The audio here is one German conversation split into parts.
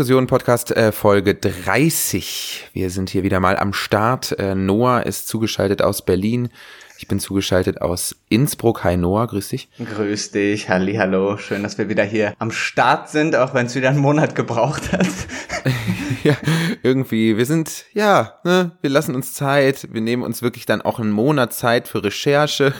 Diskussion-Podcast äh, Folge 30. Wir sind hier wieder mal am Start. Äh, Noah ist zugeschaltet aus Berlin. Ich bin zugeschaltet aus Innsbruck. Hi Noah, grüß dich. Grüß dich, halli, hallo. Schön, dass wir wieder hier am Start sind, auch wenn es wieder einen Monat gebraucht hat. ja, irgendwie, wir sind, ja, ne, wir lassen uns Zeit. Wir nehmen uns wirklich dann auch einen Monat Zeit für Recherche.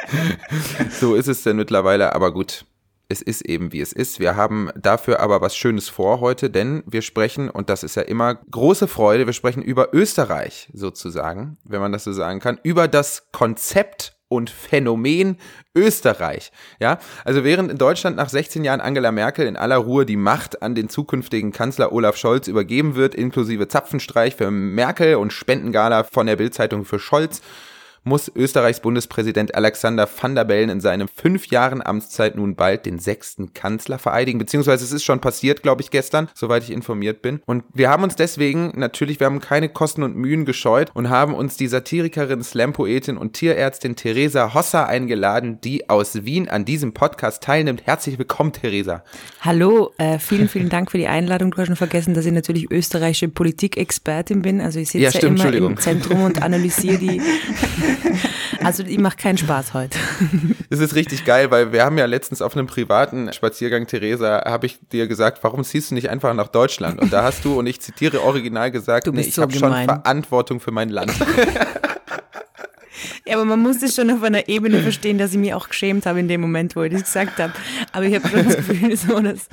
so ist es denn mittlerweile, aber gut es ist eben wie es ist. Wir haben dafür aber was Schönes vor heute, denn wir sprechen, und das ist ja immer große Freude, wir sprechen über Österreich sozusagen, wenn man das so sagen kann, über das Konzept und Phänomen Österreich. Ja, also während in Deutschland nach 16 Jahren Angela Merkel in aller Ruhe die Macht an den zukünftigen Kanzler Olaf Scholz übergeben wird, inklusive Zapfenstreich für Merkel und Spendengala von der Bildzeitung für Scholz, muss Österreichs Bundespräsident Alexander van der Bellen in seinen fünf Jahren Amtszeit nun bald den sechsten Kanzler vereidigen, beziehungsweise es ist schon passiert, glaube ich, gestern, soweit ich informiert bin. Und wir haben uns deswegen natürlich, wir haben keine Kosten und Mühen gescheut und haben uns die Satirikerin, Slam-Poetin und Tierärztin Theresa Hossa eingeladen, die aus Wien an diesem Podcast teilnimmt. Herzlich willkommen, Theresa. Hallo, äh, vielen, vielen Dank für die Einladung. Du hast schon vergessen, dass ich natürlich österreichische Politikexpertin bin. Also ich sitze ja, stimmt, ja immer im Zentrum und analysiere die Also die macht keinen Spaß heute. Das ist richtig geil, weil wir haben ja letztens auf einem privaten Spaziergang, Theresa, habe ich dir gesagt, warum ziehst du nicht einfach nach Deutschland? Und da hast du, und ich zitiere original gesagt, nee, ich so habe schon Verantwortung für mein Land. Ja, aber man muss es schon auf einer Ebene verstehen, dass ich mich auch geschämt habe in dem Moment, wo ich das gesagt habe. Aber ich habe schon das Gefühl, so, dass,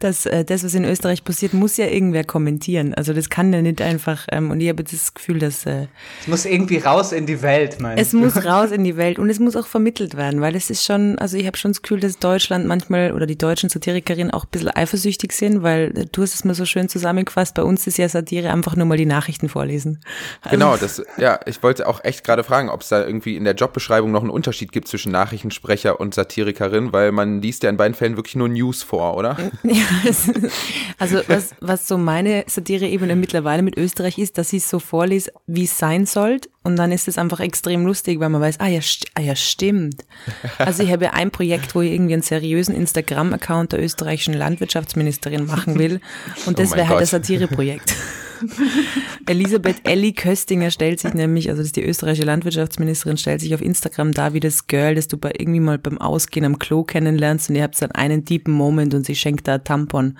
dass äh, das, was in Österreich passiert, muss ja irgendwer kommentieren. Also das kann ja nicht einfach. Ähm, und ich habe das Gefühl, dass äh, es muss irgendwie raus in die Welt, meinst Es du? muss raus in die Welt und es muss auch vermittelt werden, weil es ist schon, also ich habe schon das Gefühl, dass Deutschland manchmal oder die deutschen Satirikerinnen auch ein bisschen eifersüchtig sind, weil äh, du hast es mal so schön zusammengefasst. Bei uns ist ja Satire einfach nur mal die Nachrichten vorlesen. Also, genau, das ja, ich wollte auch echt gerade fragen, ob es da irgendwie in der Jobbeschreibung noch einen Unterschied gibt zwischen Nachrichtensprecher und Satirikerin, weil man liest ja in beiden Fällen wirklich nur News vor, oder? Ja, also was, was so meine Satire-Ebene mittlerweile mit Österreich ist, dass ich es so vorlese, wie es sein sollte und dann ist es einfach extrem lustig, weil man weiß, ah ja, st ah, ja stimmt. Also ich habe ein Projekt, wo ich irgendwie einen seriösen Instagram-Account der österreichischen Landwirtschaftsministerin machen will und das oh wäre halt das Satire-Projekt. Elisabeth Elli Köstinger stellt sich nämlich, also das ist die österreichische Landwirtschaftsministerin, stellt sich auf Instagram da wie das Girl, das du bei irgendwie mal beim Ausgehen am Klo kennenlernst und ihr habt dann einen deepen Moment und sie schenkt da Tampon.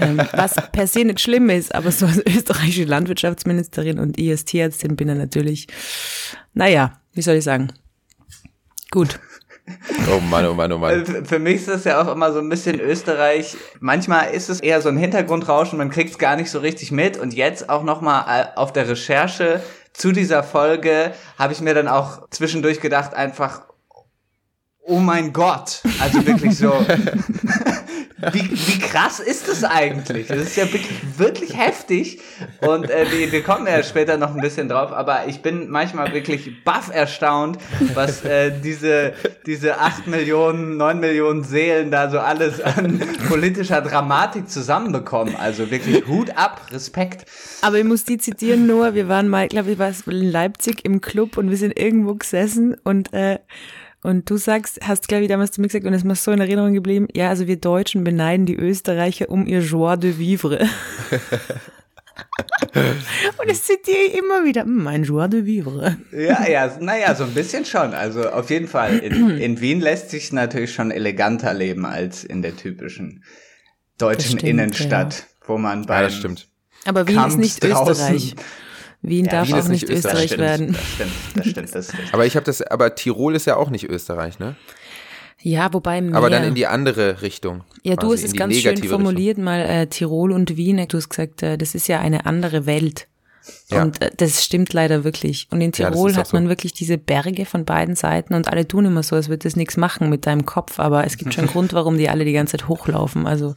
ähm, was per se nicht schlimm ist, aber so als österreichische Landwirtschaftsministerin und Tierärztin bin dann natürlich, naja, wie soll ich sagen, gut. Oh Mann, oh Mann, oh Mann. Äh, für mich ist das ja auch immer so ein bisschen Österreich. Manchmal ist es eher so ein Hintergrundrauschen, man kriegt es gar nicht so richtig mit. Und jetzt auch nochmal äh, auf der Recherche zu dieser Folge habe ich mir dann auch zwischendurch gedacht, einfach, oh mein Gott. Also wirklich so. wie, wie krass ist das eigentlich? Das ist ja wirklich, wirklich heftig. Und äh, wir, wir kommen ja später noch ein bisschen drauf, aber ich bin manchmal wirklich baff erstaunt, was äh, diese, diese acht Millionen, neun Millionen Seelen da so alles an politischer Dramatik zusammenbekommen. Also wirklich Hut ab, Respekt. Aber ich muss die zitieren, Noah. Wir waren mal, glaube ich, war es in Leipzig im Club und wir sind irgendwo gesessen und äh, und du sagst, hast glaube ich damals zu mir gesagt, und es ist mir so in Erinnerung geblieben, ja, also wir Deutschen beneiden die Österreicher um ihr Joie de vivre. und das zitiere ich immer wieder, hm, mein Joie de vivre. Ja, ja, naja, so ein bisschen schon. Also auf jeden Fall. In, in Wien lässt sich natürlich schon eleganter leben als in der typischen deutschen stimmt, Innenstadt, ja. wo man bei. Ja, das stimmt. Aber Wien Kampf ist nicht Österreich. Wien ja, darf Wien auch nicht Österreich, Österreich werden. Das stimmt, das stimmt, das stimmt. aber ich habe das, aber Tirol ist ja auch nicht Österreich, ne? Ja, wobei mehr. Aber dann in die andere Richtung. Ja, du hast es ganz schön formuliert, Richtung. mal äh, Tirol und Wien. Du hast gesagt, äh, das ist ja eine andere Welt. Ja. Und äh, das stimmt leider wirklich. Und in Tirol ja, hat man so. wirklich diese Berge von beiden Seiten und alle tun immer so, als würde das nichts machen mit deinem Kopf, aber es gibt schon einen Grund, warum die alle die ganze Zeit hochlaufen. Also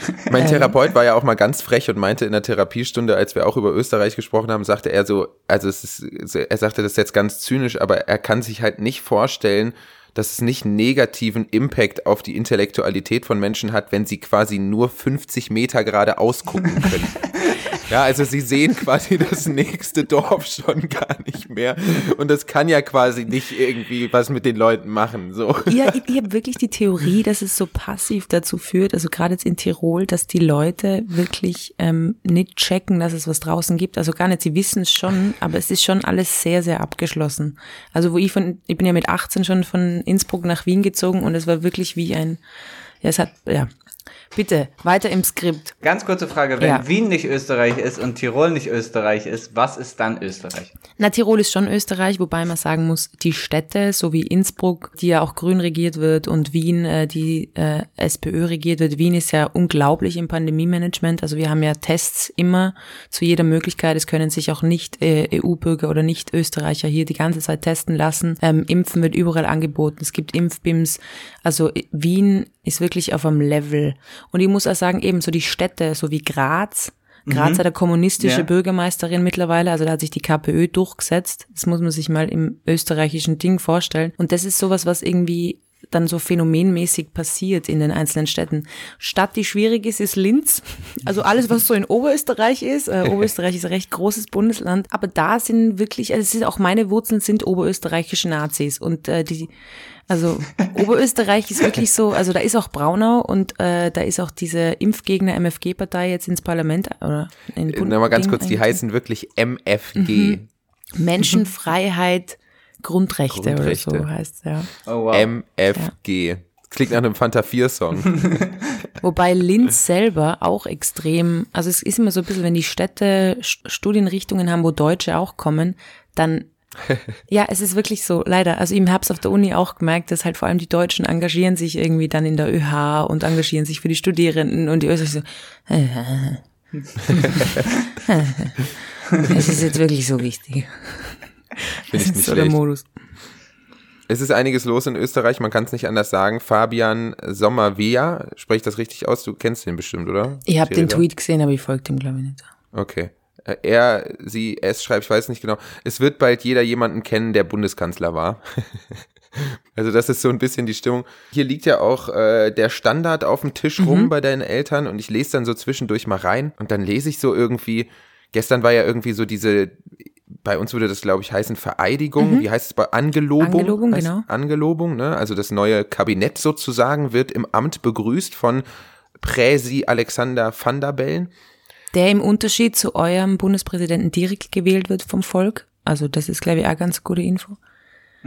mein ähm. Therapeut war ja auch mal ganz frech und meinte in der Therapiestunde, als wir auch über Österreich gesprochen haben, sagte er so, also es ist, er sagte das jetzt ganz zynisch, aber er kann sich halt nicht vorstellen, dass es nicht negativen Impact auf die Intellektualität von Menschen hat, wenn sie quasi nur 50 Meter gerade ausgucken können. Ja, also sie sehen quasi das nächste Dorf schon gar nicht mehr. Und das kann ja quasi nicht irgendwie was mit den Leuten machen. So. Ja, ich, ich habe wirklich die Theorie, dass es so passiv dazu führt, also gerade jetzt in Tirol, dass die Leute wirklich ähm, nicht checken, dass es was draußen gibt. Also gar nicht, sie wissen es schon, aber es ist schon alles sehr, sehr abgeschlossen. Also wo ich von, ich bin ja mit 18 schon von Innsbruck nach Wien gezogen und es war wirklich wie ein, ja, es hat, ja, Bitte, weiter im Skript. Ganz kurze Frage, wenn Ja. Wien nicht Österreich ist und Tirol nicht Österreich ist, was ist dann Österreich? Na, Tirol ist schon Österreich, wobei man sagen muss, die Städte, so wie Innsbruck, die ja auch grün regiert wird und Wien, äh, die äh, SPÖ regiert wird. Wien ist ja unglaublich im Pandemie-Management. Also wir haben ja Tests immer zu jeder Möglichkeit. Es können sich auch nicht äh, EU-Bürger oder nicht Österreicher hier die ganze Zeit testen lassen. Ähm, Impfen wird überall angeboten. Es gibt Impfbims. Also äh, Wien ist wirklich auf einem Level. Und ich muss auch sagen, eben so die Städte, so wie Graz, Graz hat eine kommunistische Ja. Bürgermeisterin mittlerweile, also da hat sich die KPÖ durchgesetzt. Das muss man sich mal im österreichischen Ding vorstellen. Und das ist sowas, was irgendwie dann so phänomenmäßig passiert in den einzelnen Städten. Stadt, die schwierig ist, ist Linz. Also alles, was so in Oberösterreich ist. Äh, Oberösterreich ist ein recht großes Bundesland. Aber da sind wirklich, also es sind auch meine Wurzeln sind oberösterreichische Nazis. Und äh, die, also Oberösterreich ist wirklich so, also da ist auch Braunau und äh, da ist auch diese Impfgegner MFG-Partei jetzt ins Parlament oder in den Bund- Nochmal ganz Ding kurz, die heißen wirklich MFG. Menschenfreiheit, Grundrechte, Grundrechte. oder so heißt ja. Oh wow. MFG. Das klingt nach einem Fanta 4-Song. Wobei Linz selber auch extrem, also es ist immer so ein bisschen, wenn die Städte St- Studienrichtungen haben, wo Deutsche auch kommen, dann ja, es ist wirklich so, leider. Also ich habe es auf der Uni auch gemerkt, dass halt vor allem die Deutschen engagieren sich irgendwie dann in der ÖH und engagieren sich für die Studierenden und die Österreicher so, es ist jetzt wirklich so wichtig. Finde ich nicht so schlecht. Modus. Es ist einiges los in Österreich, man kann es nicht anders sagen. Fabian Sommerwehr, spreche ich das richtig aus? Du kennst den bestimmt, oder? Ich habe den? Tweet gesehen, aber ich folge dem, glaube ich, nicht. Okay. Äh, Er, sie, es schreibt, ich weiß nicht genau. Es wird bald jeder jemanden kennen, der Bundeskanzler war. also das ist so ein bisschen die Stimmung. Hier liegt ja auch äh, der Standard auf dem Tisch rum bei deinen Eltern und ich lese dann so zwischendurch mal rein und dann lese ich so irgendwie, gestern war ja irgendwie so diese, bei uns würde das glaube ich heißen Vereidigung, wie heißt es bei Angelobung? Angelobung, heißt, genau. Angelobung, ne? Also das neue Kabinett sozusagen wird im Amt begrüßt von Präsi Alexander van der Bellen. Der im Unterschied zu eurem Bundespräsidenten direkt gewählt wird vom Volk. Also das ist, glaube ich, auch ganz gute Info.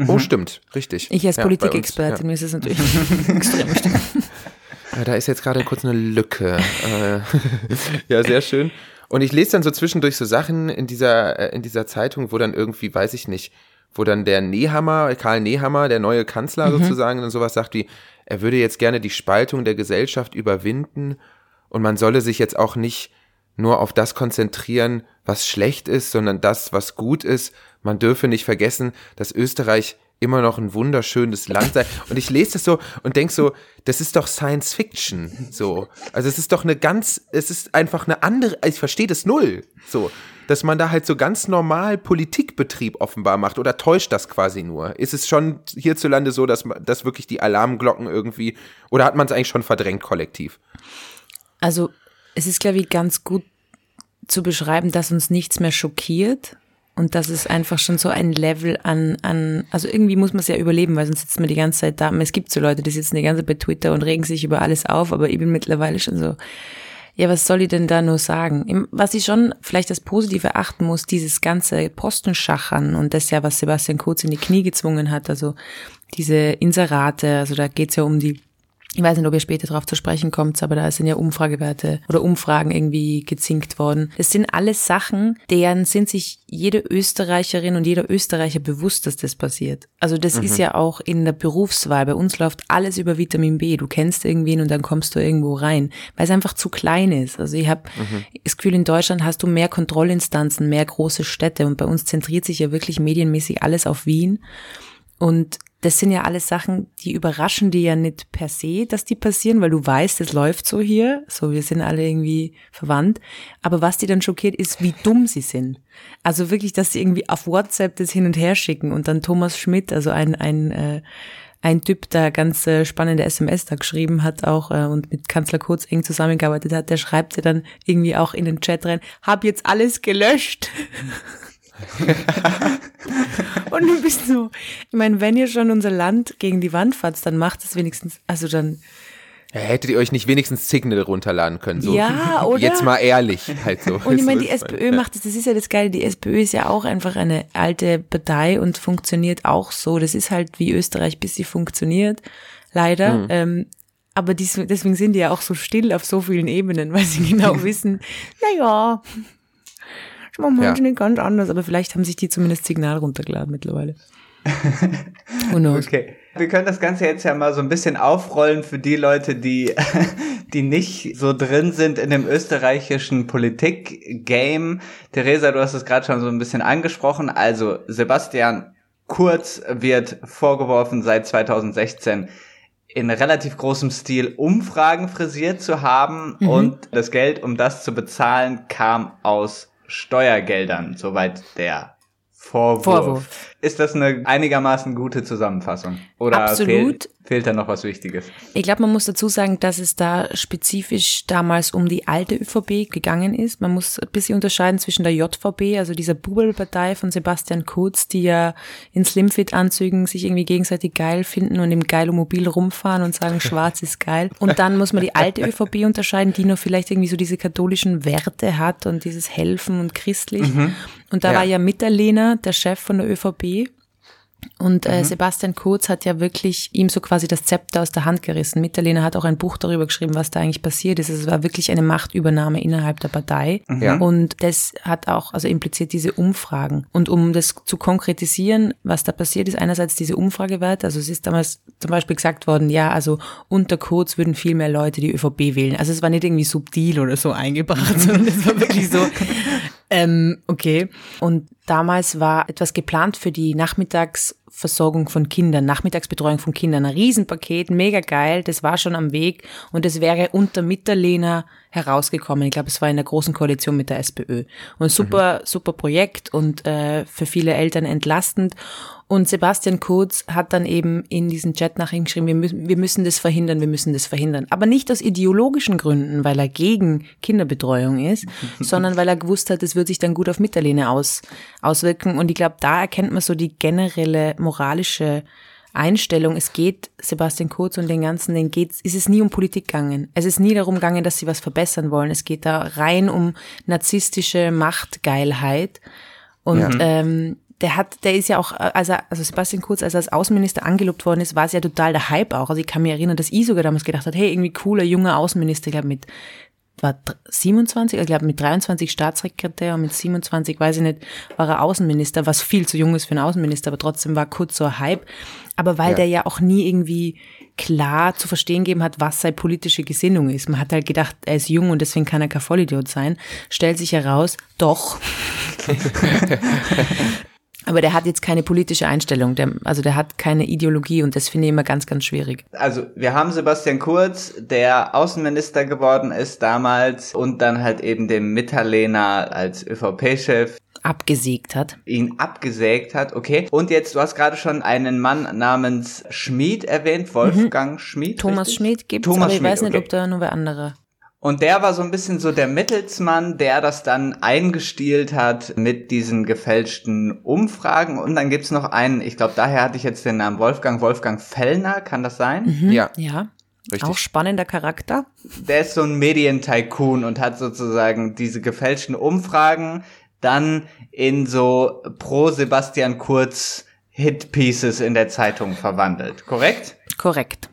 Oh, stimmt, richtig. Ich als Ja, Politikexpertin, mir ist es natürlich extrem wichtig. Ja. Ja, da ist jetzt gerade kurz eine Lücke. Äh, ja, sehr schön. Und ich lese dann so zwischendurch so Sachen in dieser, äh, in dieser Zeitung, wo dann irgendwie, weiß ich nicht, wo dann der Nehammer, Karl Nehammer, der neue Kanzler sozusagen, dann sowas sagt wie, er würde jetzt gerne die Spaltung der Gesellschaft überwinden und man solle sich jetzt auch nicht nur auf das konzentrieren, was schlecht ist, sondern das, was gut ist. Man dürfe nicht vergessen, dass Österreich immer noch ein wunderschönes Land sei. Und ich lese das so und denk so, das ist doch Science Fiction. So. Also es ist doch eine ganz, es ist einfach eine andere, ich verstehe das null. So. Dass man da halt so ganz normal Politikbetrieb offenbar macht oder täuscht das quasi nur? Ist es schon hierzulande so, dass, dass wirklich die Alarmglocken irgendwie, oder hat man es eigentlich schon verdrängt kollektiv? Also es ist, glaube ich, ganz gut zu beschreiben, dass uns nichts mehr schockiert und dass es einfach schon so ein Level an, an also irgendwie muss man es ja überleben, weil sonst sitzt man die ganze Zeit da. Es gibt so Leute, die sitzen die ganze Zeit bei Twitter und regen sich über alles auf, aber ich bin mittlerweile schon so, ja, was soll ich denn da nur sagen? Was ich schon vielleicht das Positive erachten muss, dieses ganze Postenschachern und das ja, was Sebastian Kurz in die Knie gezwungen hat, also diese Inserate, also da geht's ja um die ich weiß nicht, ob ihr später darauf zu sprechen kommt, aber da sind ja Umfragewerte oder Umfragen irgendwie gezinkt worden. Das sind alles Sachen, deren sind sich jede Österreicherin und jeder Österreicher bewusst, dass das passiert. Also das ist ja auch in der Berufswahl. Bei uns läuft alles über Vitamin B. Du kennst irgendwen und dann kommst du irgendwo rein, weil es einfach zu klein ist. Also ich habe das Gefühl, in Deutschland hast du mehr Kontrollinstanzen, mehr große Städte und bei uns zentriert sich ja wirklich medienmäßig alles auf Wien. Und das sind ja alles Sachen, die überraschen dir ja nicht per se, dass die passieren, weil du weißt, es läuft so hier, so wir sind alle irgendwie verwandt. Aber was die dann schockiert, ist, wie dumm sie sind. Also wirklich, dass sie irgendwie auf WhatsApp das hin und her schicken und dann Thomas Schmidt, also ein, ein, äh, ein Typ, der ganz äh, spannende SMS da geschrieben hat auch äh, und mit Kanzler Kurz eng zusammengearbeitet hat, der schreibt ja dann irgendwie auch in den Chat rein, hab jetzt alles gelöscht. und du bist so, ich meine, wenn ihr schon unser Land gegen die Wand fahrt, dann macht es wenigstens, also dann ja, hättet ihr euch nicht wenigstens Signal runterladen können? So. Ja, oder? Jetzt mal ehrlich, halt so. Und ich meine, die SPÖ macht das, das ist ja das Geile, die SPÖ ist ja auch einfach eine alte Partei und funktioniert auch so. Das ist halt wie Österreich, bis sie funktioniert, leider. Mhm. Ähm, aber dies, deswegen sind die ja auch so still auf so vielen Ebenen, weil sie genau wissen, naja, das machen wir ja. nicht ganz anders, aber vielleicht haben sich die zumindest Signal runtergeladen mittlerweile. Who knows? Okay. Wir können das Ganze jetzt ja mal so ein bisschen aufrollen für die Leute, die, die nicht so drin sind in dem österreichischen Politik-Game. Theresa, du hast es gerade schon so ein bisschen angesprochen. Also Sebastian Kurz wird vorgeworfen seit 2016 in relativ großem Stil Umfragen frisiert zu haben mhm. und das Geld, um das zu bezahlen, kam aus Steuergeldern, soweit der Vorwurf. Vorwurf. Ist das eine einigermaßen gute Zusammenfassung? Oder Absolut. Fehlt, fehlt da noch was Wichtiges? Ich glaube, man muss dazu sagen, dass es da spezifisch damals um die alte ÖVP gegangen ist. Man muss ein bisschen unterscheiden zwischen der JVP, also dieser Bubelpartei von Sebastian Kurz, die ja in Slimfit-Anzügen sich irgendwie gegenseitig geil finden und im Geilomobil rumfahren und sagen, schwarz ist geil. Und dann muss man die alte ÖVP unterscheiden, die nur vielleicht irgendwie so diese katholischen Werte hat und dieses Helfen und christlich. Mhm. Und da ja. war ja Mitterlehner, der Chef von der ÖVP. Und äh, mhm. Sebastian Kurz hat ja wirklich ihm so quasi das Zepter aus der Hand gerissen. Mitterlehner hat auch ein Buch darüber geschrieben, was da eigentlich passiert ist. Also es war wirklich eine Machtübernahme innerhalb der Partei. Mhm. Ja. Und das hat auch, also impliziert diese Umfragen. Und um das zu konkretisieren, was da passiert ist, einerseits diese Umfragewerte. Also es ist damals zum Beispiel gesagt worden, ja, also unter Kurz würden viel mehr Leute die ÖVP wählen. Also es war nicht irgendwie subtil oder so eingebracht, sondern es war wirklich so, ähm, okay. Und damals war etwas geplant für die Nachmittagsversorgung von Kindern, Nachmittagsbetreuung von Kindern. Ein Riesenpaket, mega geil, das war schon am Weg und es wäre unter Mitterlehner herausgekommen. Ich glaube, es war in der großen Koalition mit der SPÖ. Und super, mhm. super Projekt und äh, für viele Eltern entlastend. Und Sebastian Kurz hat dann eben in diesen Chat nach ihm geschrieben, wir müssen, wir müssen das verhindern, wir müssen das verhindern. Aber nicht aus ideologischen Gründen, weil er gegen Kinderbetreuung ist, sondern weil er gewusst hat, es wird sich dann gut auf Mitterlehne aus, auswirken. Und ich glaube, da erkennt man so die generelle moralische Einstellung, es geht Sebastian Kurz und den ganzen, den geht, ist es nie um Politik gegangen. Es ist nie darum gegangen, dass sie was verbessern wollen. Es geht da rein um narzisstische Machtgeilheit. Und ja. ähm, der hat, der ist ja auch, also, also Sebastian Kurz, als er als Außenminister angelobt worden ist, war es ja total der Hype auch. Also ich kann mich erinnern, dass ich sogar damals gedacht hat, hey, irgendwie cooler, junger Außenminister, ich glaube mit war 27, ich glaube mit 23 Staatssekretär und mit 27, weiß ich nicht, war er Außenminister, was viel zu jung ist für einen Außenminister, aber trotzdem war kurz so ein Hype. Aber weil ja. der ja auch nie irgendwie klar zu verstehen gegeben hat, was seine politische Gesinnung ist. Man hat halt gedacht, er ist jung und deswegen kann er kein Vollidiot sein. Stellt sich heraus, doch. Aber der hat jetzt keine politische Einstellung, der, also der hat keine Ideologie und das finde ich immer ganz, ganz schwierig. Also wir haben Sebastian Kurz, der Außenminister geworden ist damals und dann halt eben dem Mitterlehner als ÖVP-Chef abgesägt hat. Ihn abgesägt hat, okay. Und jetzt, du hast gerade schon einen Mann namens Schmid erwähnt, Wolfgang mhm. Schmid. Thomas richtig? Schmid gibt es, aber ich Schmied, weiß nicht, okay. ob da nur wer andere. Und der war so ein bisschen so der Mittelsmann, der das dann eingestielt hat mit diesen gefälschten Umfragen. Und dann gibt's noch einen, ich glaube, daher hatte ich jetzt den Namen Wolfgang, Wolfgang Fellner, kann das sein? Mhm, ja. Ja. Richtig. Auch spannender Charakter. Der ist so ein Medientycoon und hat sozusagen diese gefälschten Umfragen dann in so pro Sebastian Kurz Hitpieces in der Zeitung verwandelt, korrekt? Korrekt.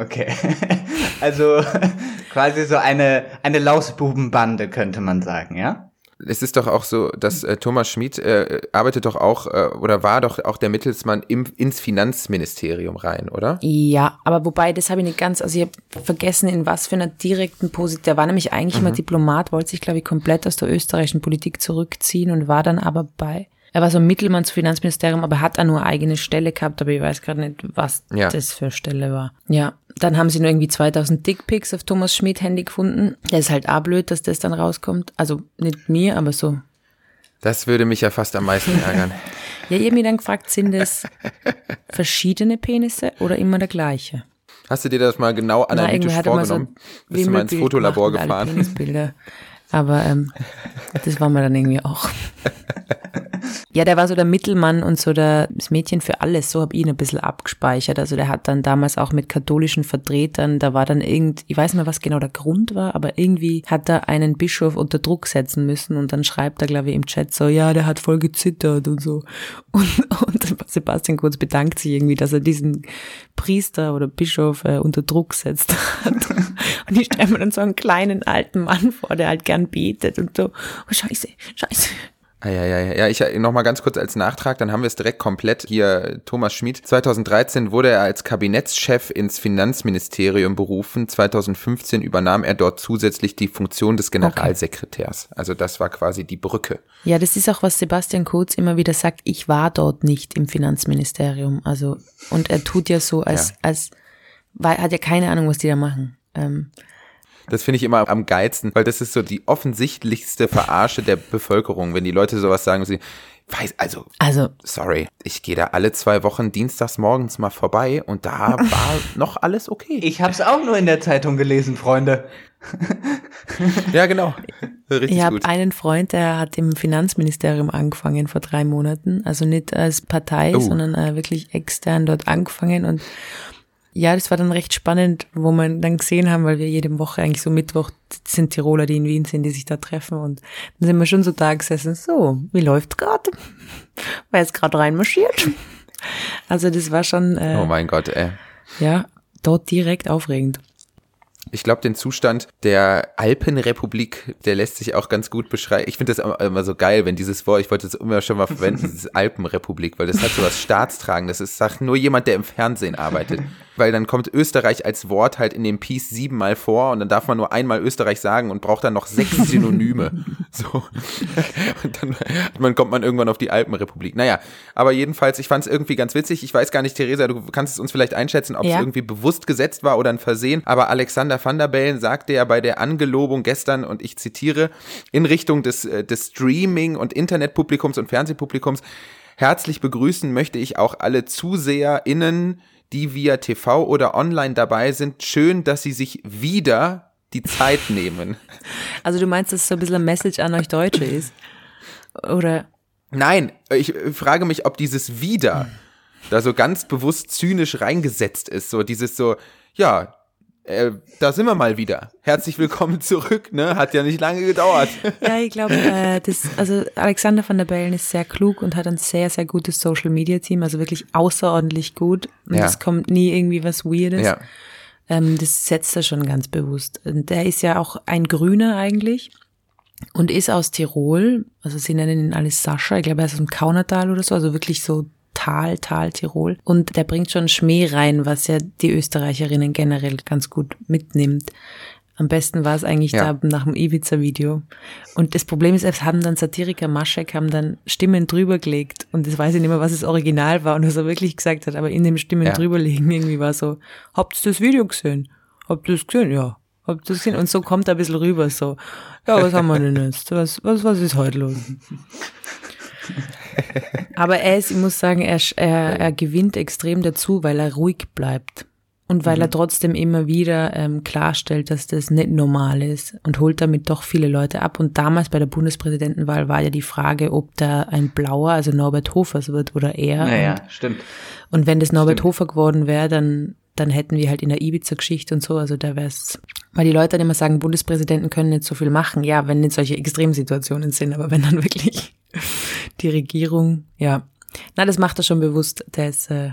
Okay. also quasi so eine, eine Lausbubenbande, könnte man sagen, ja? Es ist doch auch so, dass äh, Thomas Schmid äh, arbeitet doch auch äh, oder war doch auch der Mittelsmann im, ins Finanzministerium rein, oder? Ja, aber wobei, das habe ich nicht ganz, also ich habe vergessen, in was für einer direkten Position, der war nämlich eigentlich mhm. immer Diplomat, wollte sich, glaube ich, komplett aus der österreichischen Politik zurückziehen und war dann aber bei er war so ein Mittelmann zum Finanzministerium, aber hat da nur eigene Stelle gehabt, aber ich weiß gerade nicht, was ja. das für Stelle war. Ja, dann haben sie nur irgendwie 2000 Dickpics auf Thomas Schmidt Handy gefunden. Das ist halt auch blöd, dass das dann rauskommt. Also nicht mir, aber so. Das würde mich ja fast am meisten ärgern. Ja, ich habe mich dann gefragt, sind es verschiedene Penisse oder immer der gleiche? Hast du dir das mal genau analytisch Na, vorgenommen? So Bist du mal ins Fotolabor gefahren? Penisbilder. Aber ähm, das war mir dann irgendwie auch. Ja, der war so der Mittelmann und so der, das Mädchen für alles. So habe ich ihn ein bisschen abgespeichert. Also der hat dann damals auch mit katholischen Vertretern, da war dann irgend, ich weiß nicht mehr, was genau der Grund war, aber irgendwie hat er einen Bischof unter Druck setzen müssen und dann schreibt er, glaube ich, im Chat so, ja, der hat voll gezittert und so. Und, und Sebastian Kurz bedankt sich irgendwie, dass er diesen Priester oder Bischof äh, unter Druck setzt hat. Und ich stelle mir dann so einen kleinen alten Mann vor, der halt gern betet und so, oh scheiße, scheiße. Ah, ja, ja, ja, ja. Ich noch mal ganz kurz als Nachtrag, dann haben wir es direkt komplett hier. Thomas Schmid. 2013 wurde er als Kabinettschef ins Finanzministerium berufen. 2015 übernahm er dort zusätzlich die Funktion des Generalsekretärs. Okay. Also das war quasi die Brücke. Ja, das ist auch was Sebastian Kurz immer wieder sagt. Ich war dort nicht im Finanzministerium. Also und er tut ja so als ja. als weil hat ja keine Ahnung, was die da machen. Ähm, das finde ich immer am geilsten, weil das ist so die offensichtlichste Verarsche der Bevölkerung, wenn die Leute sowas sagen, sie weiß, also, also, sorry, ich gehe da alle zwei Wochen dienstags morgens mal vorbei und da war noch alles okay. Ich habe es auch nur in der Zeitung gelesen, Freunde. ja, genau. Richtig ich habe einen Freund, der hat im Finanzministerium angefangen vor drei Monaten, also nicht als Partei, oh. sondern äh, wirklich extern dort angefangen und ja, das war dann recht spannend, wo man dann gesehen haben, weil wir jede Woche eigentlich so Mittwoch sind Tiroler, die in Wien sind, die sich da treffen und dann sind wir schon so da gesessen, so, wie läuft's gerade? Wer ist gerade reinmarschiert? Also das war schon. Äh, oh mein Gott, ey. Ja, dort direkt aufregend. Ich glaube, den Zustand der Alpenrepublik, der lässt sich auch ganz gut beschreiben. Ich finde das immer so geil, wenn dieses Wort, ich wollte es immer schon mal verwenden, dieses Alpenrepublik, weil das hat so was Staatstragendes. Das sagt nur jemand, der im Fernsehen arbeitet. Weil dann kommt Österreich als Wort halt in dem Piece siebenmal vor und dann darf man nur einmal Österreich sagen und braucht dann noch sechs Synonyme. so. Und dann man, kommt man irgendwann auf die Alpenrepublik. Naja, aber jedenfalls, ich fand es irgendwie ganz witzig. Ich weiß gar nicht, Theresa, du kannst es uns vielleicht einschätzen, ob es ja. irgendwie bewusst gesetzt war oder ein Versehen, aber Alexander van der Bellen sagte ja bei der Angelobung gestern, und ich zitiere, in Richtung des, äh, des Streaming- und Internetpublikums und Fernsehpublikums, herzlich begrüßen möchte ich auch alle ZuseherInnen, die via TV oder online dabei sind. Schön, dass sie sich wieder die Zeit nehmen. Also du meinst, dass es so ein bisschen ein Message an euch Deutsche ist? Oder? Nein, ich frage mich, ob dieses wieder da so ganz bewusst zynisch reingesetzt ist. So dieses so, ja, äh, da sind wir mal wieder. Herzlich willkommen zurück, ne? Hat ja nicht lange gedauert. Ja, ich glaube, äh, das, also Alexander van der Bellen ist sehr klug und hat ein sehr, sehr gutes Social Media Team, also wirklich außerordentlich gut. Und ja. es kommt nie irgendwie was Weirdes. Ja. Ähm, das setzt er schon ganz bewusst. Und der ist ja auch ein Grüner eigentlich und ist aus Tirol. Also sie nennen ihn alles Sascha. Ich glaube, er ist aus dem Kaunertal oder so, also wirklich so Tal, Tal Tirol. Und der bringt schon Schmäh rein, was ja die Österreicherinnen generell ganz gut mitnimmt. Am besten war es eigentlich ja. da nach dem Ibiza-Video. Und das Problem ist, es haben dann Satiriker Maschek haben dann Stimmen drüber gelegt. Und das weiß ich nicht mehr, was das Original war und was er wirklich gesagt hat. Aber in dem Stimmen ja. drüberlegen irgendwie war so, habt ihr das Video gesehen? Habt ihr das gesehen? Ja. Habt ihr das gesehen? Und so kommt er ein bisschen rüber, so, ja, was haben wir denn jetzt? Was, was, was ist heute los? Aber er ist, ich muss sagen, er, er, er gewinnt extrem dazu, weil er ruhig bleibt. Und weil mhm. er trotzdem immer wieder ähm, klarstellt, dass das nicht normal ist und holt damit doch viele Leute ab. Und damals bei der Bundespräsidentenwahl war ja die Frage, ob da ein Blauer, also Norbert Hofers wird oder er. Naja, und, stimmt. Und wenn das Norbert stimmt. Hofer geworden wäre, dann, dann hätten wir halt in der Ibiza-Geschichte und so, also da wäre es, weil die Leute dann immer sagen, Bundespräsidenten können nicht so viel machen. Ja, wenn nicht solche Extremsituationen sind, aber wenn dann wirklich die Regierung, ja. Na, das macht er schon bewusst. Der ist, äh,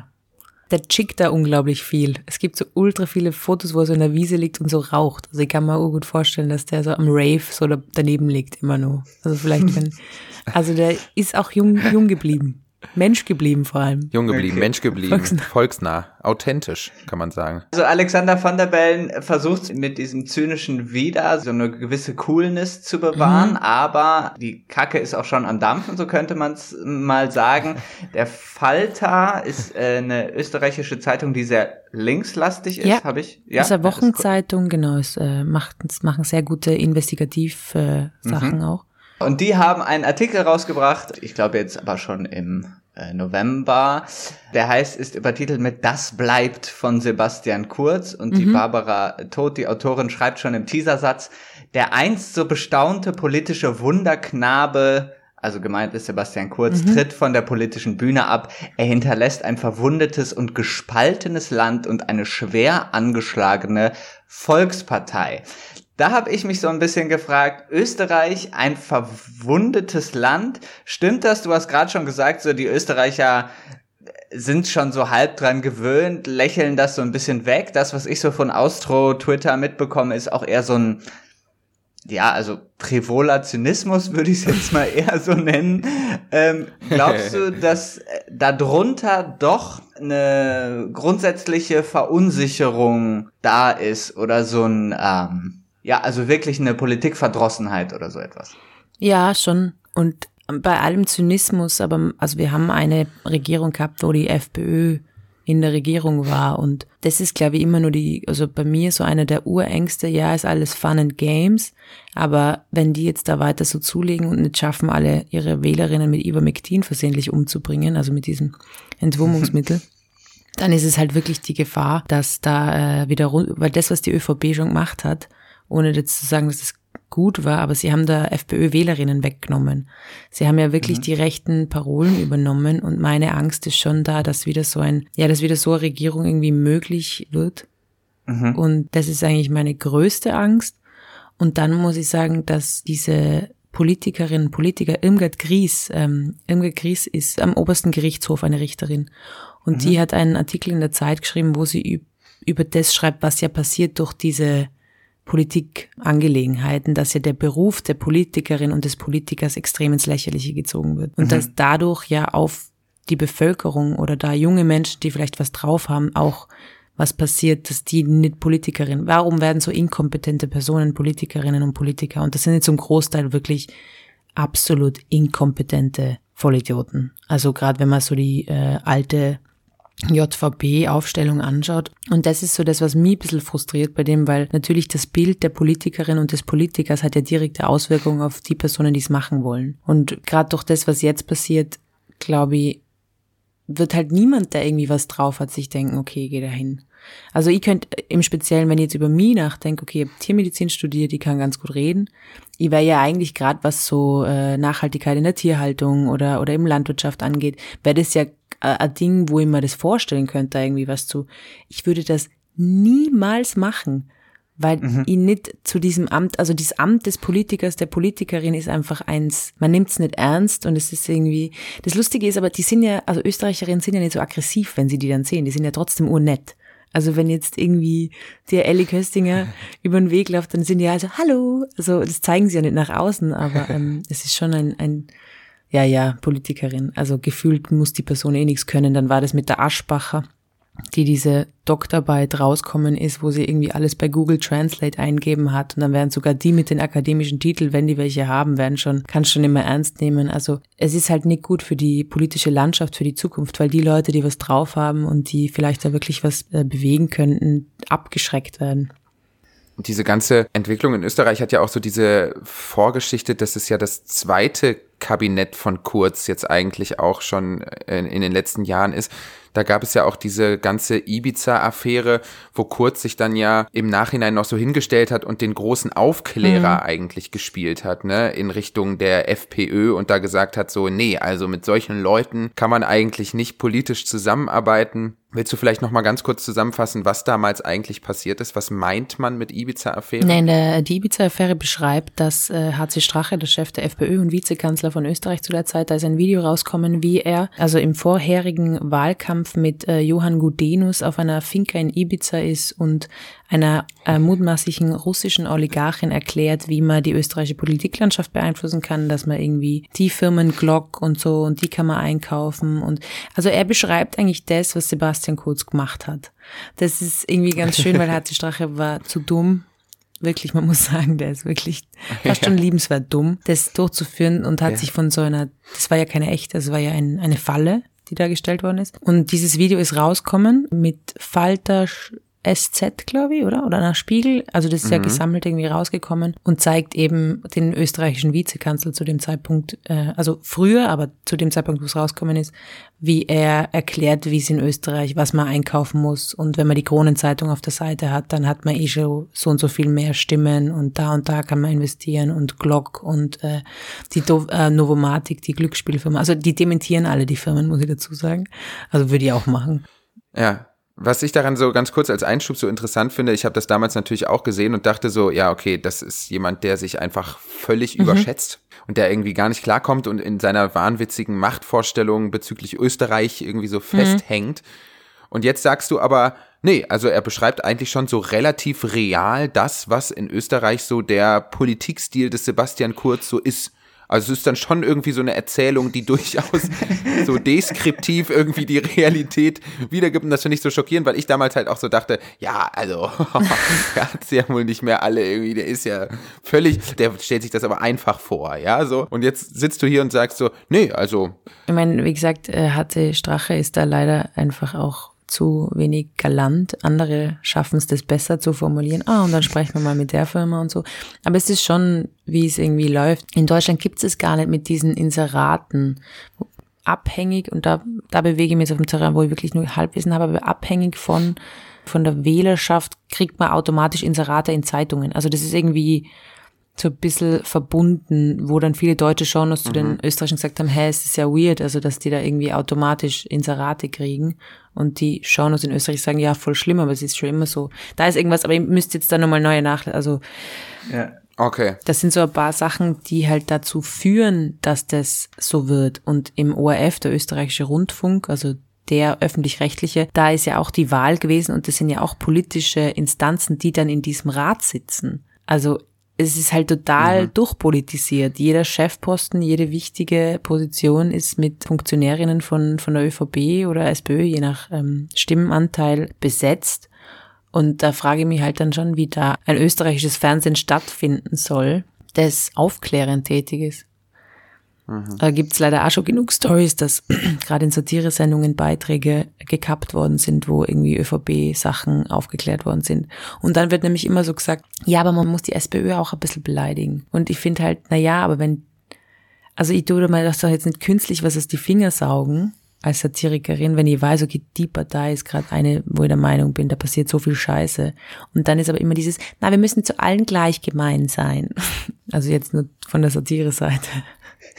der chickt da unglaublich viel. Es gibt so ultra viele Fotos, wo er so in der Wiese liegt und so raucht. Also ich kann mir gut vorstellen, dass der so am Rave so daneben liegt, immer nur. Also vielleicht, wenn, also der ist auch jung, jung geblieben. Mensch geblieben vor allem. Jung geblieben, okay. Mensch geblieben, volksnah. volksnah, authentisch, kann man sagen. Also Alexander van der Bellen versucht mit diesem zynischen Wieder so eine gewisse Coolness zu bewahren, mhm. aber die Kacke ist auch schon am Dampfen, so könnte man es mal sagen. Der Falter ist äh, eine österreichische Zeitung, die sehr linkslastig ist, ja. habe ich. Ja, ist eine Wochenzeitung, genau. Es äh, macht, machen sehr gute Investigativ-Sachen äh, mhm. auch. Und die haben einen Artikel rausgebracht, ich glaube jetzt aber schon im äh, November. Der heißt, ist übertitelt mit Das bleibt von Sebastian Kurz und mhm. die Barbara Todt, die Autorin, schreibt schon im Teasersatz, der einst so bestaunte politische Wunderknabe also gemeint ist Sebastian Kurz, mhm. tritt von der politischen Bühne ab. Er hinterlässt ein verwundetes und gespaltenes Land und eine schwer angeschlagene Volkspartei. Da habe ich mich so ein bisschen gefragt, Österreich, ein verwundetes Land. Stimmt das? Du hast gerade schon gesagt, so die Österreicher sind schon so halb dran gewöhnt, lächeln das so ein bisschen weg. Das, was ich so von Austro Twitter mitbekomme, ist auch eher so ein, ja, also frivoler Zynismus würde ich es jetzt mal eher so nennen. Ähm, glaubst du, dass darunter doch eine grundsätzliche Verunsicherung da ist oder so ein, ähm, ja, also wirklich eine Politikverdrossenheit oder so etwas. Ja, schon. Und bei allem Zynismus, aber also wir haben eine Regierung gehabt, wo die FPÖ in der Regierung war und das ist, glaube ich, immer nur die, also bei mir so einer der Urängste, ja, ist alles Fun and Games, aber wenn die jetzt da weiter so zulegen und nicht schaffen, alle ihre Wählerinnen mit Ivermectin versehentlich umzubringen, also mit diesem Entwurmungsmittel, dann ist es halt wirklich die Gefahr, dass da äh, wieder, weil das, was die ÖVP schon gemacht hat, ohne jetzt zu sagen, dass es gut war, aber sie haben da FPÖ-Wählerinnen weggenommen. Sie haben ja wirklich mhm. die rechten Parolen übernommen und meine Angst ist schon da, dass wieder so ein, ja, dass wieder so eine Regierung irgendwie möglich wird. Mhm. Und das ist eigentlich meine größte Angst. Und dann muss ich sagen, dass diese Politikerinnen, Politiker, Irmgard Gries, ähm, Irmgard Gries ist am obersten Gerichtshof eine Richterin. Und mhm. die hat einen Artikel in der Zeit geschrieben, wo sie über das schreibt, was ja passiert durch diese Politikangelegenheiten, dass ja der Beruf der Politikerin und des Politikers extrem ins Lächerliche gezogen wird. Und mhm. dass dadurch ja auf die Bevölkerung oder da junge Menschen, die vielleicht was drauf haben, auch was passiert, dass die nicht Politikerin. Warum werden so inkompetente Personen Politikerinnen und Politiker? Und das sind jetzt zum Großteil wirklich absolut inkompetente Vollidioten. Also gerade wenn man so die äh, alte JVP-Aufstellung anschaut. Und das ist so das, was mich ein bisschen frustriert bei dem, weil natürlich das Bild der Politikerin und des Politikers hat ja direkte Auswirkungen auf die Personen, die es machen wollen. Und gerade durch das, was jetzt passiert, glaube ich, wird halt niemand, der irgendwie was drauf hat, sich denken, okay, geh da hin. Also ich könnte im Speziellen, wenn ich jetzt über mich nachdenke, okay, ich habe Tiermedizin studiert, ich kann ganz gut reden. Ich wäre ja eigentlich gerade, was so äh, Nachhaltigkeit in der Tierhaltung oder, oder im Landwirtschaft angeht, wäre das ja ein Ding, wo ich mir das vorstellen könnte, irgendwie was zu. Ich würde das niemals machen, weil mhm. ich nicht zu diesem Amt, also dieses Amt des Politikers, der Politikerin ist einfach eins, man nimmt es nicht ernst und es ist irgendwie, das Lustige ist aber, die sind ja, also Österreicherinnen sind ja nicht so aggressiv, wenn sie die dann sehen, die sind ja trotzdem urnett. Also wenn jetzt irgendwie der Ellie Köstinger über den Weg läuft, dann sind die also Hallo. Also das zeigen sie ja nicht nach außen, aber ähm, es ist schon ein, ein ja, ja, Politikerin. Also gefühlt muss die Person eh nichts können. Dann war das mit der Aschbacher, die diese Doktorarbeit rauskommen ist, wo sie irgendwie alles bei Google Translate eingeben hat. Und dann werden sogar die mit den akademischen Titeln, wenn die welche haben, werden schon, kann schon immer ernst nehmen. Also es ist halt nicht gut für die politische Landschaft, für die Zukunft, weil die Leute, die was drauf haben und die vielleicht da wirklich was äh, bewegen könnten, abgeschreckt werden diese ganze Entwicklung in Österreich hat ja auch so diese Vorgeschichte, dass es ja das zweite Kabinett von Kurz jetzt eigentlich auch schon in, in den letzten Jahren ist. Da gab es ja auch diese ganze Ibiza-Affäre, wo Kurz sich dann ja im Nachhinein noch so hingestellt hat und den großen Aufklärer mhm. eigentlich gespielt hat, ne, in Richtung der FPÖ und da gesagt hat so, nee, also mit solchen Leuten kann man eigentlich nicht politisch zusammenarbeiten. Willst du vielleicht noch mal ganz kurz zusammenfassen, was damals eigentlich passiert ist? Was meint man mit Ibiza-Affäre? Nein, der, die Ibiza-Affäre beschreibt, dass äh, HC Strache, der Chef der FPÖ und Vizekanzler von Österreich zu der Zeit, da ist ein Video rauskommen, wie er also im vorherigen Wahlkampf Kampf mit äh, Johann Gudenus auf einer Finca in Ibiza ist und einer äh, mutmaßlichen russischen Oligarchin erklärt, wie man die österreichische Politiklandschaft beeinflussen kann, dass man irgendwie die Firmen Glock und so und die kann man einkaufen und also er beschreibt eigentlich das, was Sebastian Kurz gemacht hat. Das ist irgendwie ganz schön, weil Hartz Strache war zu dumm, wirklich, man muss sagen, der ist wirklich fast schon liebenswert dumm, das durchzuführen und hat ja. sich von so einer, das war ja keine echte, das war ja ein, eine Falle, die da gestellt worden ist. Und dieses Video ist rauskommen mit Falter, SZ, glaube ich, oder? Oder nach Spiegel. Also das ist ja Mhm. gesammelt irgendwie rausgekommen und zeigt eben den österreichischen Vizekanzler zu dem Zeitpunkt, äh, also früher, aber zu dem Zeitpunkt, wo es rausgekommen ist, wie er erklärt, wie es in Österreich, was man einkaufen muss. Und wenn man die Kronenzeitung auf der Seite hat, dann hat man eh schon so und so viel mehr Stimmen und da und da kann man investieren und Glock und äh, die Do äh, Novomatic, die Glücksspielfirma. Also die dementieren alle die Firmen, muss ich dazu sagen. Also würde ich auch machen. Ja. Was ich daran so ganz kurz als Einschub so interessant finde, ich habe das damals natürlich auch gesehen und dachte so, ja, okay, das ist jemand, der sich einfach völlig überschätzt und der irgendwie gar nicht klarkommt und in seiner wahnwitzigen Machtvorstellung bezüglich Österreich irgendwie so festhängt. Und jetzt sagst du aber, nee, also er beschreibt eigentlich schon so relativ real das, was in Österreich so der Politikstil des Sebastian Kurz so ist. Also es ist dann schon irgendwie so eine Erzählung, die durchaus so deskriptiv irgendwie die Realität wiedergibt. Und das finde ich so schockierend, weil ich damals halt auch so dachte, ja, also, er hat ja wohl nicht mehr alle irgendwie, der ist ja völlig, der stellt sich das aber einfach vor, ja, so. Und jetzt sitzt du hier und sagst so, nee, also, Ich meine, wie gesagt, äh, Hatte Strache ist da leider einfach auch zu wenig galant. Andere schaffen es, das besser zu formulieren. Ah, und dann sprechen wir mal mit der Firma und so. Aber es ist schon, wie es irgendwie läuft. In Deutschland gibt es gar nicht mit diesen Inseraten. Abhängig, und da, da bewege ich mich jetzt auf dem Terrain, wo ich wirklich nur Halbwissen habe, aber abhängig von, von der Wählerschaft kriegt man automatisch Inserate in Zeitungen. Also das ist irgendwie, so ein bisschen verbunden, wo dann viele deutsche Journals zu den Österreichern gesagt haben, hä, es ist ja weird, also dass die da irgendwie automatisch Inserate kriegen und die Journals in Österreich sagen, ja, voll schlimm, aber es ist schon immer so. Da ist irgendwas, aber ihr müsst jetzt da nochmal neue nach, also Ja. okay. das sind so ein paar Sachen, die halt dazu führen, dass das so wird. Und im ORF, der österreichische Rundfunk, also der öffentlich-rechtliche, da ist ja auch die Wahl gewesen und das sind ja auch politische Instanzen, die dann in diesem Rat sitzen. Also es ist halt total durchpolitisiert. Jeder Chefposten, jede wichtige Position ist mit Funktionärinnen von, von der ÖVP oder SPÖ, je nach ähm, Stimmenanteil, besetzt. Und da frage ich mich halt dann schon, wie da ein österreichisches Fernsehen stattfinden soll, das aufklärend tätig ist. Da gibt's leider auch schon genug Stories, dass gerade in Satiresendungen Beiträge gekappt worden sind, wo irgendwie ÖVP-Sachen aufgeklärt worden sind. Und dann wird nämlich immer so gesagt, ja, aber man muss die SPÖ auch ein bisschen beleidigen. Und ich finde halt, na ja, aber wenn, also ich tue mir das doch jetzt nicht künstlich was aus die Finger saugen, als Satirikerin, wenn ich weiß, okay, die Partei ist gerade eine, wo ich der Meinung bin, da passiert so viel Scheiße. Und dann ist aber immer dieses, na, wir müssen zu allen gleich gemein sein. Also jetzt nur von der Satire-Seite.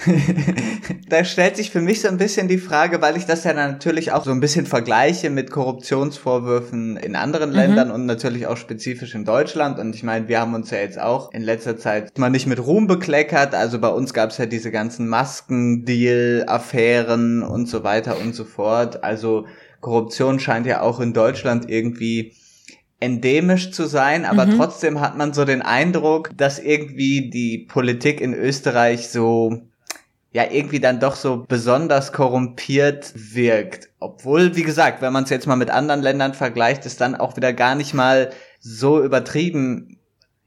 Da stellt sich für mich so ein bisschen die Frage, weil ich das ja natürlich auch so ein bisschen vergleiche mit Korruptionsvorwürfen in anderen Ländern und natürlich auch spezifisch in Deutschland. Und ich meine, wir haben uns ja jetzt auch in letzter Zeit mal nicht mit Ruhm bekleckert. Also bei uns gab es ja diese ganzen Maskendeal-Affären und so weiter und so fort. Also Korruption scheint ja auch in Deutschland irgendwie endemisch zu sein, aber trotzdem hat man so den Eindruck, dass irgendwie die Politik in Österreich so ja irgendwie dann doch so besonders korrumpiert wirkt. Obwohl, wie gesagt, wenn man es jetzt mal mit anderen Ländern vergleicht, es dann auch wieder gar nicht mal so übertrieben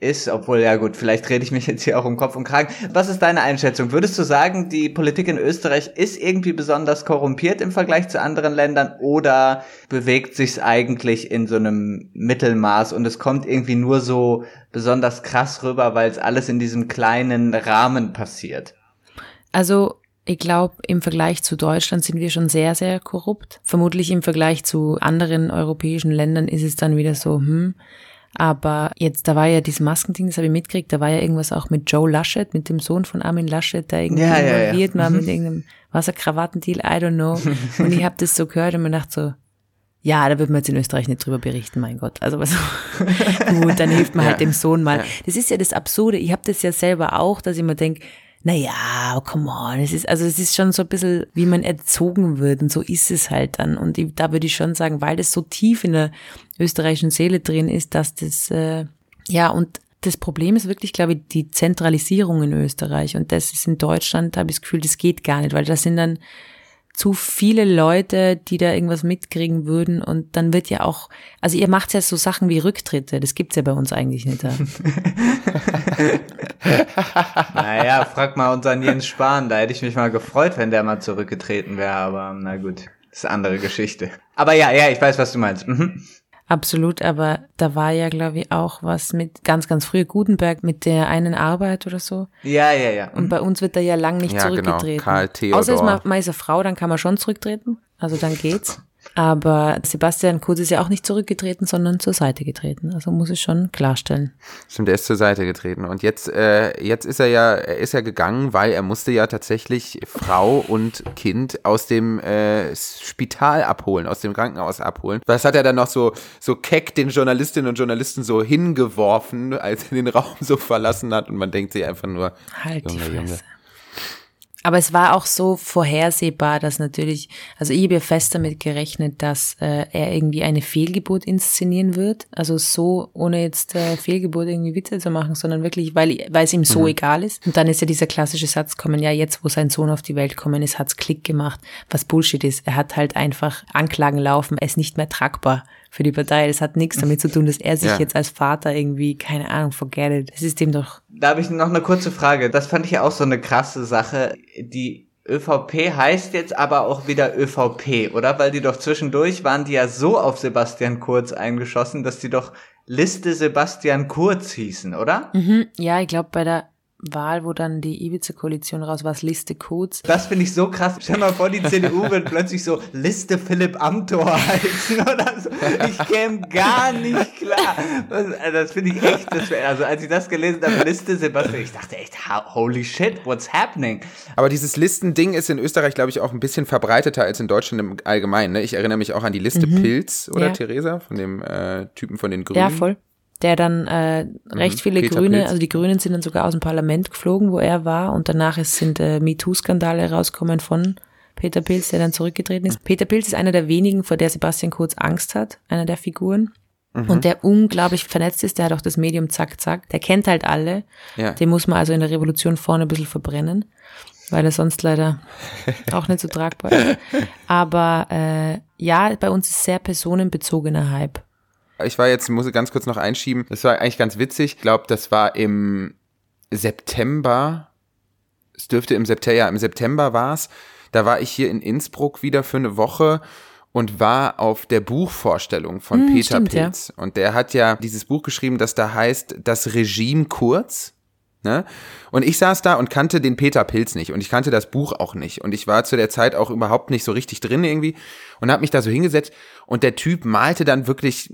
ist, obwohl, ja gut, vielleicht rede ich mich jetzt hier auch um Kopf und Kragen. Was ist deine Einschätzung? Würdest du sagen, die Politik in Österreich ist irgendwie besonders korrumpiert im Vergleich zu anderen Ländern oder bewegt sich's eigentlich in so einem Mittelmaß und es kommt irgendwie nur so besonders krass rüber, weil es alles in diesem kleinen Rahmen passiert? Also ich glaube, im Vergleich zu Deutschland sind wir schon sehr, sehr korrupt. Vermutlich im Vergleich zu anderen europäischen Ländern ist es dann wieder so, hm. Aber jetzt, da war ja dieses Maskending, das habe ich mitgekriegt, da war ja irgendwas auch mit Joe Laschet, mit dem Sohn von Armin Laschet, der irgendwie Ja, ja, ja. involviert war mit irgendeinem Wasserkrawattendeal, I don't know. Und ich habe das so gehört und mir gedacht so, ja, da wird man jetzt in Österreich nicht drüber berichten, mein Gott. Also was gut, dann hilft man halt dem Sohn mal. Das ist ja das Absurde. Ich habe das ja selber auch, dass ich mir denke, na ja, come on, es ist, also es ist schon so ein bisschen, wie man erzogen wird und so ist es halt dann. Und ich, da würde ich schon sagen, weil das so tief in der österreichischen Seele drin ist, dass das, äh, ja, und das Problem ist wirklich, glaube ich, die Zentralisierung in Österreich. Und das ist in Deutschland, habe ich das Gefühl, das geht gar nicht, weil das sind dann zu viele Leute, die da irgendwas mitkriegen würden und dann wird ja auch, also ihr macht ja so Sachen wie Rücktritte, das gibt's ja bei uns eigentlich nicht. Ja. Naja, frag mal unseren Jens Spahn, da hätte ich mich mal gefreut, wenn der mal zurückgetreten wäre, aber na gut, ist eine andere Geschichte. Aber ja, ja, ich weiß, was du meinst. Mhm. Absolut, aber da war ja, glaube ich, auch was mit ganz, ganz früh Gutenberg mit der einen Arbeit oder so. Ja, ja, ja. Und bei uns wird er ja lang nicht Ja, genau. zurückgetreten. Karl Theodor. Außer ist man, man ist eine Frau, dann kann man schon zurücktreten. Also dann geht's. Aber Sebastian Kurz ist ja auch nicht zurückgetreten, sondern zur Seite getreten. Also muss ich schon klarstellen. Stimmt, er ist zur Seite getreten. Und jetzt, äh, jetzt ist er ja, er ist ja gegangen, weil er musste ja tatsächlich Frau und Kind aus dem äh, Spital abholen, aus dem Krankenhaus abholen. Das hat er dann noch so, so keck den Journalistinnen und Journalisten so hingeworfen, als er den Raum so verlassen hat. Und man denkt sich einfach nur, Halt die Junge, Junge. Aber es war auch so vorhersehbar, dass natürlich, also ich habe ja fest damit gerechnet, dass äh, er irgendwie eine Fehlgeburt inszenieren wird. Also so, ohne jetzt äh, Fehlgeburt irgendwie Witze zu machen, sondern wirklich, weil, weil es ihm so egal ist. Und dann ist ja dieser klassische Satz kommen, ja, jetzt, wo sein Sohn auf die Welt gekommen ist, hat's Klick gemacht, was Bullshit ist. Er hat halt einfach Anklagen laufen, er ist nicht mehr tragbar für die Partei. Das hat nichts damit zu tun, dass er sich Ja. jetzt als Vater irgendwie, keine Ahnung, forget it. Das ist dem doch Da habe ich noch eine kurze Frage. Das fand ich ja auch so eine krasse Sache. Die ÖVP heißt jetzt aber auch wieder ÖVP, oder? Weil die doch zwischendurch waren die ja so auf Sebastian Kurz eingeschossen, dass die doch Liste Sebastian Kurz hießen, oder? Mhm, ja, ich glaube bei der Wahl, wo dann die Ibiza-Koalition raus war, Liste Codes. Das finde ich so krass. Stell mal vor, die CDU wird plötzlich so Liste Philipp Amthor heißen oder so. Ich käme gar nicht klar. Das, also das finde ich echt, das wär, also als ich das gelesen habe, Liste Sebastian, ich dachte echt, holy shit, what's happening? Aber dieses Listending ist in Österreich, glaube ich, auch ein bisschen verbreiteter als in Deutschland im Allgemeinen. Ne? Ich erinnere mich auch an die Liste Pilz, oder Ja. Theresa, von dem äh, Typen von den Grünen. Ja, voll. Der dann äh, recht viele Peter Grüne, Pilz. also die Grünen sind dann sogar aus dem Parlament geflogen, wo er war und danach ist, sind äh, MeToo-Skandale rausgekommen von Peter Pilz, der dann zurückgetreten ist. Peter Pilz ist einer der wenigen, vor der Sebastian Kurz Angst hat, einer der Figuren. Und der unglaublich vernetzt ist, der hat auch das Medium Zack Zack, der kennt halt alle. Ja. Den muss man also in der Revolution vorne ein bisschen verbrennen, weil er sonst leider auch nicht so tragbar ist. Aber äh, ja, bei uns ist sehr personenbezogener Hype. Ich war jetzt, muss ich ganz kurz noch einschieben, das war eigentlich ganz witzig. Ich glaube, das war im September. Es dürfte im September, ja, im September war's. Da war ich hier in Innsbruck wieder für eine Woche und war auf der Buchvorstellung von Hm, Peter stimmt, ja. Pilz. Und der hat ja dieses Buch geschrieben, das da heißt Das Regime kurz. Ne? Und ich saß da und kannte den Peter Pilz nicht und ich kannte das Buch auch nicht und ich war zu der Zeit auch überhaupt nicht so richtig drin irgendwie und habe mich da so hingesetzt und der Typ malte dann wirklich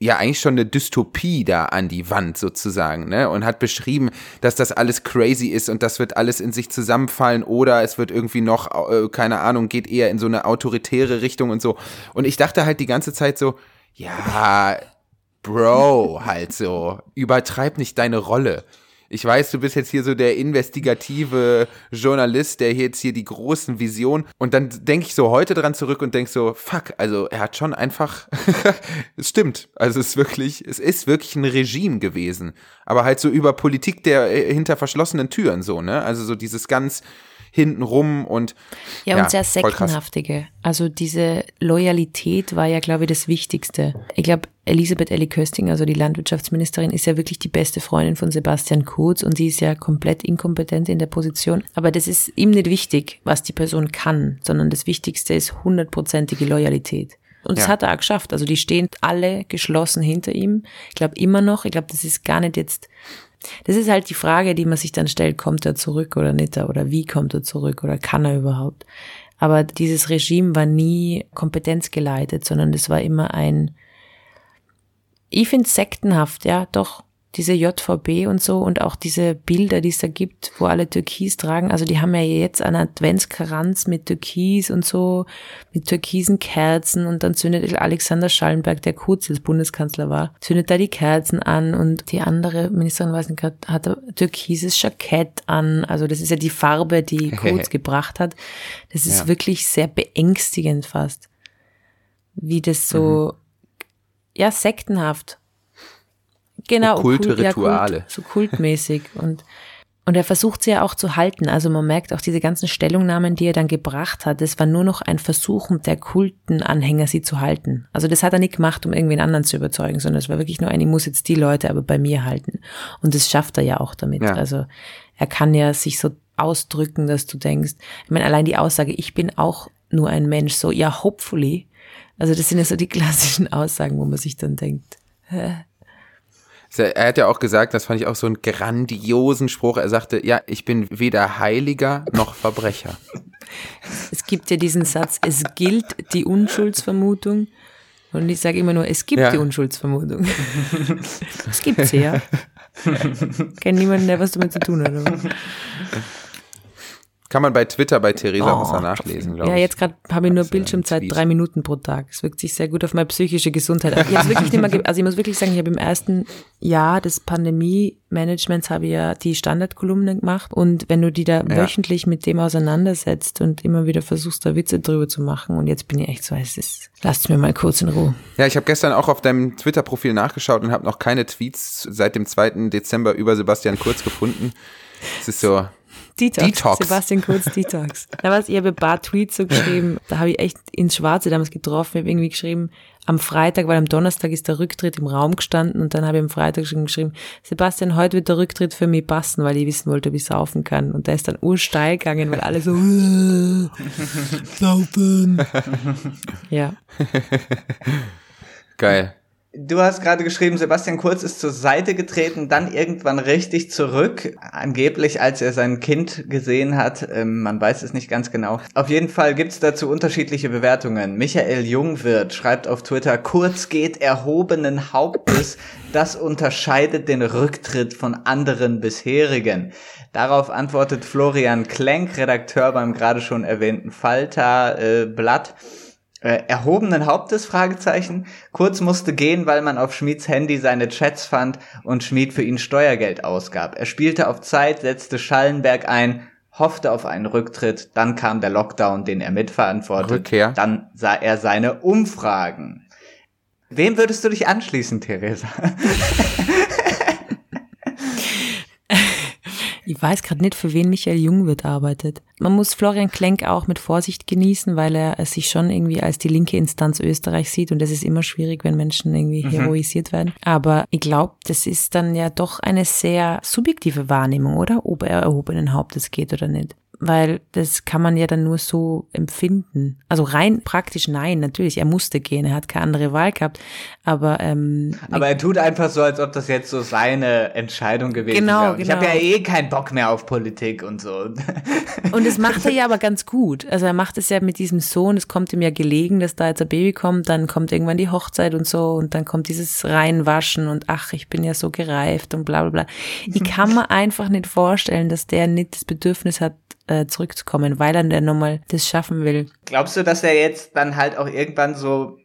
ja eigentlich schon eine Dystopie da an die Wand sozusagen, ne? Und hat beschrieben, dass das alles crazy ist und das wird alles in sich zusammenfallen oder es wird irgendwie noch, äh, keine Ahnung, geht eher in so eine autoritäre Richtung und so. Und ich dachte halt die ganze Zeit so, ja, Bro, halt so, übertreib nicht deine Rolle. Ich weiß, du bist jetzt hier so der investigative Journalist, der jetzt hier die großen Visionen. Und dann denke ich so heute dran zurück und denk so, fuck, also er hat schon einfach, es stimmt. Also es ist wirklich, es ist wirklich ein Regime gewesen. Aber halt so über Politik der äh, hinter verschlossenen Türen so, ne? Also so dieses ganz hintenrum und Ja, und sehr sektenhaftige. Also diese Loyalität war ja, glaube ich, das Wichtigste. Ich glaube, Elisabeth Elli Kösting, also die Landwirtschaftsministerin, ist ja wirklich die beste Freundin von Sebastian Kurz und die ist ja komplett inkompetent in der Position. Aber das ist ihm nicht wichtig, was die Person kann, sondern das Wichtigste ist hundertprozentige Loyalität. Und das Ja. hat er auch geschafft. Also die stehen alle geschlossen hinter ihm. Ich glaube immer noch, ich glaube, das ist gar nicht jetzt das ist halt die Frage, die man sich dann stellt, kommt er zurück oder nicht, oder wie kommt er zurück oder kann er überhaupt? Aber dieses Regime war nie kompetenzgeleitet, sondern das war immer ein, ich finde sektenhaft, ja, doch, diese JVB und so und auch diese Bilder, die es da gibt, wo alle Türkis tragen, also die haben ja jetzt einen Adventskranz mit Türkis und so, mit türkisen Kerzen und dann zündet Alexander Schallenberg, der kurz als Bundeskanzler war, zündet da die Kerzen an und die andere Ministerin, weiß nicht hat ein türkises Jackett an, also das ist ja die Farbe, die Kurz gebracht hat. Das ist Ja. wirklich sehr beängstigend fast, wie das so, ja, sektenhaft. Genau, Okkulte Kult- ja, Rituale. Kult, so kultmäßig und und er versucht sie ja auch zu halten. Also man merkt auch diese ganzen Stellungnahmen, die er dann gebracht hat, das war nur noch ein Versuch der Kultenanhänger, sie zu halten. Also das hat er nicht gemacht, um irgendwen anderen zu überzeugen, sondern es war wirklich nur ein, ich muss jetzt die Leute aber bei mir halten. Und das schafft er ja auch damit. Ja. Also er kann ja sich so ausdrücken, dass du denkst, ich meine, allein die Aussage, ich bin auch nur ein Mensch, so, ja, hopefully, Also das sind ja so die klassischen Aussagen, wo man sich dann denkt, hä? Er hat ja auch gesagt, das fand ich auch so einen grandiosen Spruch. Er sagte, ja, ich bin weder Heiliger noch Verbrecher. Es gibt ja diesen Satz, es gilt die Unschuldsvermutung. Und ich sage immer nur, es gibt Ja. die Unschuldsvermutung. es gibt sie, ja. Kennt niemanden, der was damit zu tun hat. Aber. Kann man bei Twitter bei Theresa muss er nachlesen, glaube Oh. Ja, ich. jetzt gerade habe ich nur Bildschirmzeit drei Minuten pro Tag. Es wirkt sich sehr gut auf meine psychische Gesundheit aus. Ich wirklich nicht mehr, also ich muss wirklich sagen, ich habe im ersten Jahr des Pandemie-Managements habe ich ja die Standardkolumne gemacht und wenn du die da Ja. wöchentlich mit dem auseinandersetzt und immer wieder versuchst, da Witze drüber zu machen und jetzt bin ich echt so, es ist, lasst mir mal kurz in Ruhe. Ja, ich habe gestern auch auf deinem Twitter-Profil nachgeschaut und habe noch keine Tweets seit dem 2. Dezember über Sebastian Kurz gefunden. Es ist so, Detox. Detox. Sebastian Kurz Detox. Da war's, ich habe ein paar Tweets so geschrieben, da habe ich echt ins Schwarze damals getroffen, ich habe irgendwie geschrieben, am Freitag, weil am Donnerstag ist der Rücktritt im Raum gestanden und dann habe ich am Freitag schon geschrieben, Sebastian, heute wird der Rücktritt für mich passen, weil ich wissen wollte, ob ich saufen kann. Und da ist dann ursteil gegangen, weil alle so saufen. ja. geil. Du hast gerade geschrieben, Sebastian Kurz ist zur Seite getreten, dann irgendwann richtig zurück, angeblich als er sein Kind gesehen hat. Ähm, man weiß es nicht ganz genau. Auf jeden Fall gibt's dazu unterschiedliche Bewertungen. Michael Jungwirth schreibt auf Twitter, Kurz geht erhobenen Hauptes, das unterscheidet den Rücktritt von anderen bisherigen. Darauf antwortet Florian Klenk, Redakteur beim gerade schon erwähnten Falter äh, Blatt. Äh, erhobenen Hauptes? Fragezeichen. Kurz musste gehen, weil man auf Schmieds Handy seine Chats fand und Schmied für ihn Steuergeld ausgab. Er spielte auf Zeit, setzte Schallenberg ein, hoffte auf einen Rücktritt, dann kam der Lockdown, den er mitverantwortet. Rückkehr. Dann sah er seine Umfragen. Wem würdest du dich anschließen, Theresa? Ich weiß gerade nicht, für wen Michael Jungwirth arbeitet. Man muss Florian Klenk auch mit Vorsicht genießen, weil er sich schon irgendwie als die linke Instanz Österreich sieht und das ist immer schwierig, wenn Menschen irgendwie heroisiert werden. Aber ich glaube, das ist dann ja doch eine sehr subjektive Wahrnehmung, oder? Ob er erhobenen Hauptes geht oder nicht. Weil das kann man ja dann nur so empfinden. Also rein praktisch nein, natürlich, er musste gehen, er hat keine andere Wahl gehabt. Aber ähm, Aber er tut einfach so, als ob das jetzt so seine Entscheidung gewesen Genau, wäre. Und Ich habe ja genau. eh keinen Bock mehr auf Politik und so. Und das macht er ja aber ganz gut. Also er macht es ja mit diesem Sohn, es kommt ihm ja gelegen, dass da jetzt ein Baby kommt, dann kommt irgendwann die Hochzeit und so und dann kommt dieses Reinwaschen und ach, ich bin ja so gereift und bla bla bla. Ich kann mir einfach nicht vorstellen, dass der nicht das Bedürfnis hat, äh, zurückzukommen, weil er dann nochmal das schaffen will. Glaubst du, dass er jetzt dann halt auch irgendwann so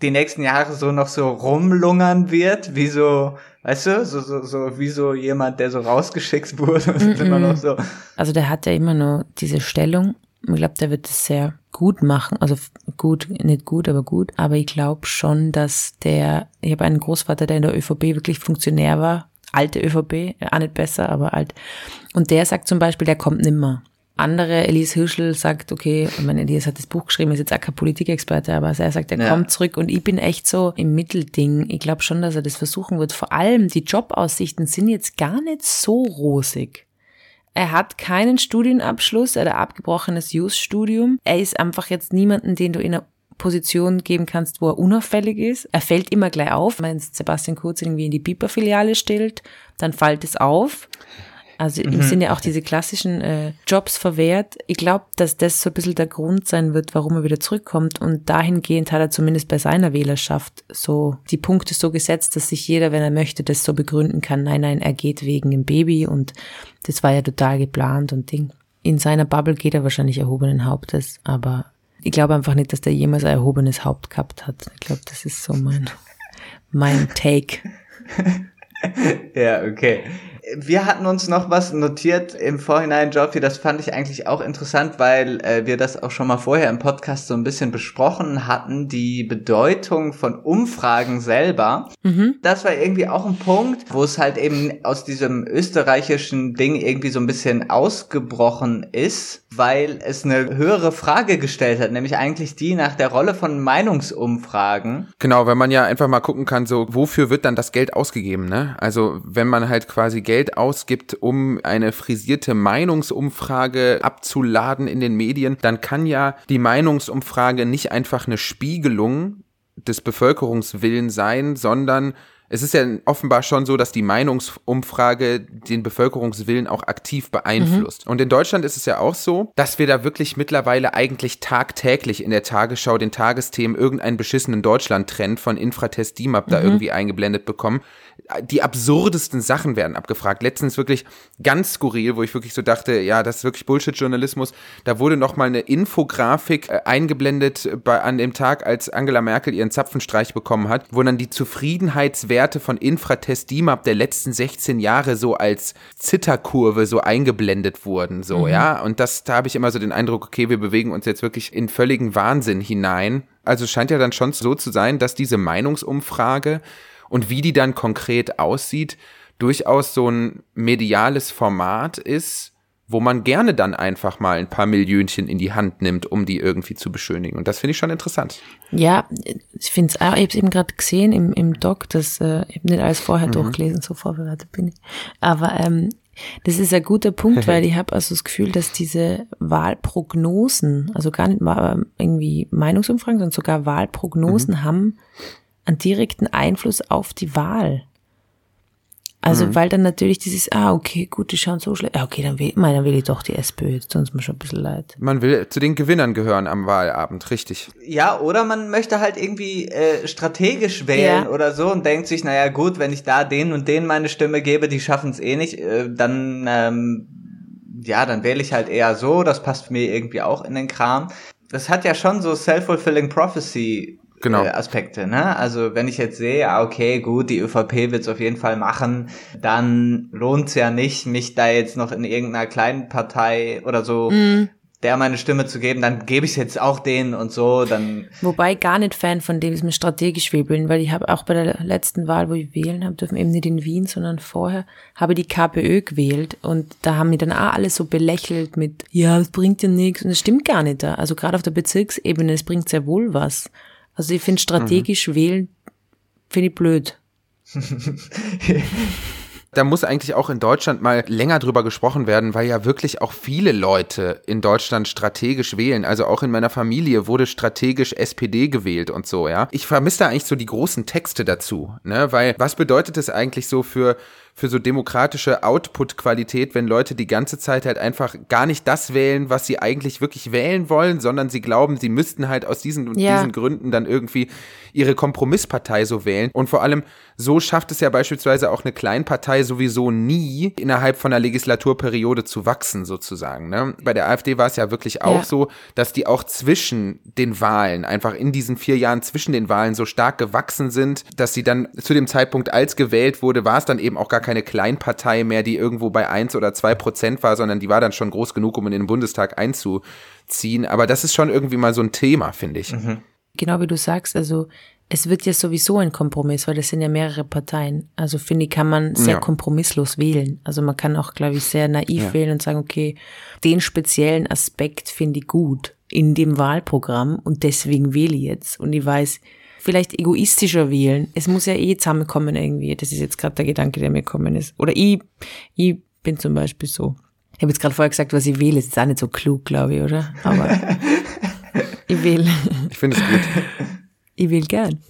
die nächsten Jahre so noch so rumlungern wird, wie so, weißt du, so, so, so, wie so jemand, der so rausgeschickt wurde und immer noch so. Also der hat ja immer nur diese Stellung. Ich glaube, der wird es sehr gut machen. Also gut, nicht gut, aber gut. Aber ich glaube schon, dass der, ich habe einen Großvater, der in der ÖVP wirklich Funktionär war. Alte ÖVP, auch nicht besser, aber alt. Und der sagt zum Beispiel, der kommt nimmer. Andere, Elise Hirschel, sagt, okay, ich meine, Elise hat das Buch geschrieben, ist jetzt auch kein Politikexperte, aber er sagt, er Ja. kommt zurück und ich bin echt so im Mittelding. Ich glaube schon, dass er das versuchen wird. Vor allem die Jobaussichten sind jetzt gar nicht so rosig. Er hat keinen Studienabschluss, er hat ein abgebrochenes Jus-Studium. Er ist einfach jetzt niemanden, den du in einer Position geben kannst, wo er unauffällig ist. Er fällt immer gleich auf. Wenn Sebastian Kurz irgendwie in die Piper-Filiale stellt, dann fällt es auf. Also ihm sind ja auch diese klassischen äh, Jobs verwehrt. Ich glaube, dass das so ein bisschen der Grund sein wird, warum er wieder zurückkommt. Und dahingehend hat er zumindest bei seiner Wählerschaft so die Punkte so gesetzt, dass sich jeder, wenn er möchte, das so begründen kann. Nein, nein, er geht wegen dem Baby und das war ja total geplant und Ding. In seiner Bubble geht er wahrscheinlich erhobenen Hauptes, aber ich glaube einfach nicht, dass der jemals ein erhobenes Haupt gehabt hat. Ich glaube, das ist so mein, mein Take. Ja, okay. Wir hatten uns noch was notiert im Vorhinein, Joffi, das fand ich eigentlich auch interessant, weil äh, wir das auch schon mal vorher im Podcast so ein bisschen besprochen hatten, die Bedeutung von Umfragen selber. Das war irgendwie auch ein Punkt, wo es halt eben aus diesem österreichischen Ding irgendwie so ein bisschen ausgebrochen ist, weil es eine höhere Frage gestellt hat, nämlich eigentlich die nach der Rolle von Meinungsumfragen. Genau, wenn man ja einfach mal gucken kann, so wofür wird dann das Geld ausgegeben, ne? Also wenn man halt quasi Geld ausgibt, um eine frisierte Meinungsumfrage abzuladen in den Medien, dann kann ja die Meinungsumfrage nicht einfach eine Spiegelung des Bevölkerungswillens sein, sondern es ist ja offenbar schon so, dass die Meinungsumfrage den Bevölkerungswillen auch aktiv beeinflusst. Mhm. Und in Deutschland ist es ja auch so, dass wir da wirklich mittlerweile eigentlich tagtäglich in der Tagesschau den Tagesthemen irgendeinen beschissenen Deutschland-Trend von Infratest DIMAP mhm. da irgendwie eingeblendet bekommen die absurdesten Sachen werden abgefragt. Letztens wirklich ganz skurril, wo ich wirklich so dachte, ja, das ist wirklich Bullshit-Journalismus. Da wurde nochmal eine Infografik äh, eingeblendet bei, an dem Tag, als Angela Merkel ihren Zapfenstreich bekommen hat, wo dann die Zufriedenheitswerte von Infratest DIMAP der letzten 16 Jahre so als Zitterkurve so eingeblendet wurden, so, mhm. ja. Und das, da habe ich immer so den Eindruck, okay, wir bewegen uns jetzt wirklich in völligen Wahnsinn hinein. Also scheint ja dann schon so zu sein, dass diese Meinungsumfrage und wie die dann konkret aussieht, durchaus so ein mediales Format ist, wo man gerne dann einfach mal ein paar Millionchen in die Hand nimmt, um die irgendwie zu beschönigen. Und das finde ich schon interessant. Ja, ich finde es auch, ich habe es eben gerade gesehen im, im Doc, das äh, ich nicht alles vorher mhm. durchgelesen, so vorbereitet bin ich. Aber ähm, das ist ein guter Punkt, weil ich habe also das Gefühl, dass diese Wahlprognosen, also gar nicht mal irgendwie Meinungsumfragen, sondern sogar Wahlprognosen mhm. haben einen direkten Einfluss auf die Wahl. Also, mhm. weil dann natürlich dieses, ah, okay, gut, die schauen so schlecht. Ja, okay, dann will, dann will ich doch die SPÖ, jetzt tut mir schon ein bisschen leid. Man will zu den Gewinnern gehören am Wahlabend, richtig. Ja, oder man möchte halt irgendwie äh, strategisch wählen ja. oder so und denkt sich, naja, gut, wenn ich da den und den meine Stimme gebe, die schaffen es eh nicht, äh, dann, ähm, ja, dann wähle ich halt eher so, das passt mir irgendwie auch in den Kram. Das hat ja schon so self-fulfilling prophecy genau. äh, Aspekte. Ne? Also wenn ich jetzt sehe, ah, okay, gut, die ÖVP wird es auf jeden Fall machen, dann lohnt es ja nicht, mich da jetzt noch in irgendeiner kleinen Partei oder so mm der meine Stimme zu geben, dann gebe ich es jetzt auch denen und so, dann. Wobei gar nicht Fan von dem ist mir strategisch wählen, weil ich habe auch bei der letzten Wahl, wo ich wählen habe, dürfen eben nicht in Wien, sondern vorher, habe die KPÖ gewählt und da haben mich dann auch alle so belächelt mit, ja, es bringt ja nichts und das stimmt gar nicht da. Also gerade auf der Bezirksebene, es bringt sehr wohl was. Also ich finde strategisch mhm. wählen, finde ich blöd. da muss eigentlich auch in Deutschland mal länger drüber gesprochen werden, weil ja wirklich auch viele Leute in Deutschland strategisch wählen. Also auch in meiner Familie wurde strategisch SPD gewählt und so, ja. Ich vermisse da eigentlich so die großen Texte dazu, ne, weil was bedeutet es eigentlich so für für so demokratische Output-Qualität, wenn Leute die ganze Zeit halt einfach gar nicht das wählen, was sie eigentlich wirklich wählen wollen, sondern sie glauben, sie müssten halt aus diesen und ja. diesen Gründen dann irgendwie ihre Kompromisspartei so wählen. Und vor allem, so schafft es ja beispielsweise auch eine Kleinpartei sowieso nie innerhalb von einer Legislaturperiode zu wachsen, sozusagen. Ne? Bei der AfD war es ja wirklich auch ja. so, dass die auch zwischen den Wahlen, einfach in diesen vier Jahren zwischen den Wahlen so stark gewachsen sind, dass sie dann zu dem Zeitpunkt, als gewählt wurde, war es dann eben auch gar keine Kleinpartei mehr, die irgendwo bei eins oder zwei Prozent war, sondern die war dann schon groß genug, um in den Bundestag einzuziehen. Aber das ist schon irgendwie mal so ein Thema, finde ich. Mhm. Genau wie du sagst, also es wird ja sowieso ein Kompromiss, weil das sind ja mehrere Parteien. Also finde ich, kann man sehr ja. kompromisslos wählen. Also man kann auch, glaube ich, sehr naiv ja. wählen und sagen, okay, den speziellen Aspekt finde ich gut in dem Wahlprogramm und deswegen wähle ich jetzt. Und ich weiß, vielleicht egoistischer wählen. Es muss ja eh zusammenkommen irgendwie. Das ist jetzt gerade der Gedanke, der mir gekommen ist. Oder ich, ich bin zum Beispiel so. Ich habe jetzt gerade vorher gesagt, was ich wähle. Das ist auch nicht so klug, glaube ich, oder? Aber ich wähle. Ich finde es gut. Ich will gern.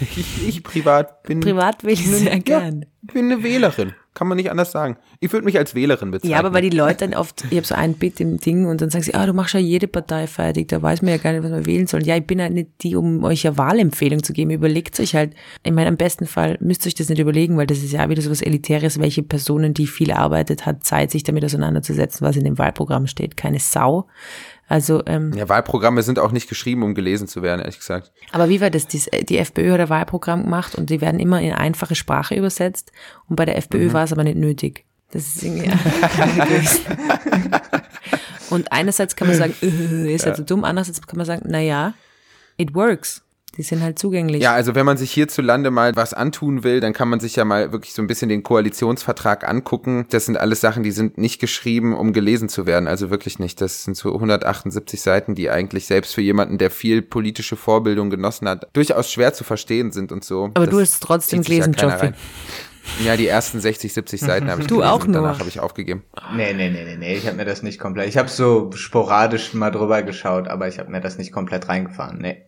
Ich, ich privat bin. Privat will ich sehr gern. Ja, ich bin eine Wählerin. Kann man nicht anders sagen. Ich würde mich als Wählerin bezeichnen. Ja, aber weil die Leute dann oft, ich habe so ein Bit im Ding und dann sagen sie, ah, du machst ja jede Partei fertig, da weiß man ja gar nicht, was man wählen soll. Ja, ich bin halt nicht die, um euch eine Wahlempfehlung zu geben. Überlegt euch halt, ich meine, am besten Fall müsst ihr euch das nicht überlegen, weil das ist ja wieder so was Elitäres, welche Personen, die viel arbeitet, hat Zeit, sich damit auseinanderzusetzen, was in dem Wahlprogramm steht. Keine Sau. Also ähm, ja, Wahlprogramme sind auch nicht geschrieben, um gelesen zu werden, ehrlich gesagt. Aber wie war das? Die, die FPÖ hat ein Wahlprogramm gemacht und die werden immer in einfache Sprache übersetzt. Und bei der FPÖ mhm. war es aber nicht nötig. Das ist irgendwie. und einerseits kann man sagen, äh, ist ja. so dumm. Andererseits kann man sagen, na ja, it works. Die sind halt zugänglich. Ja, also wenn man sich hierzulande mal was antun will, dann kann man sich ja mal wirklich so ein bisschen den Koalitionsvertrag angucken. Das sind alles Sachen, die sind nicht geschrieben, um gelesen zu werden. Also wirklich nicht. Das sind so 178 Seiten, die eigentlich selbst für jemanden, der viel politische Vorbildung genossen hat, durchaus schwer zu verstehen sind und so. Aber das du hast trotzdem gelesen, ja Joffi. Ja, die ersten 60, 70 Seiten habe ich Du gelesen auch und danach nur. habe ich aufgegeben. Nee, nee, nee, nee, nee, ich habe mir das nicht komplett. Ich habe so sporadisch mal drüber geschaut, aber ich habe mir das nicht komplett reingefahren. Nee.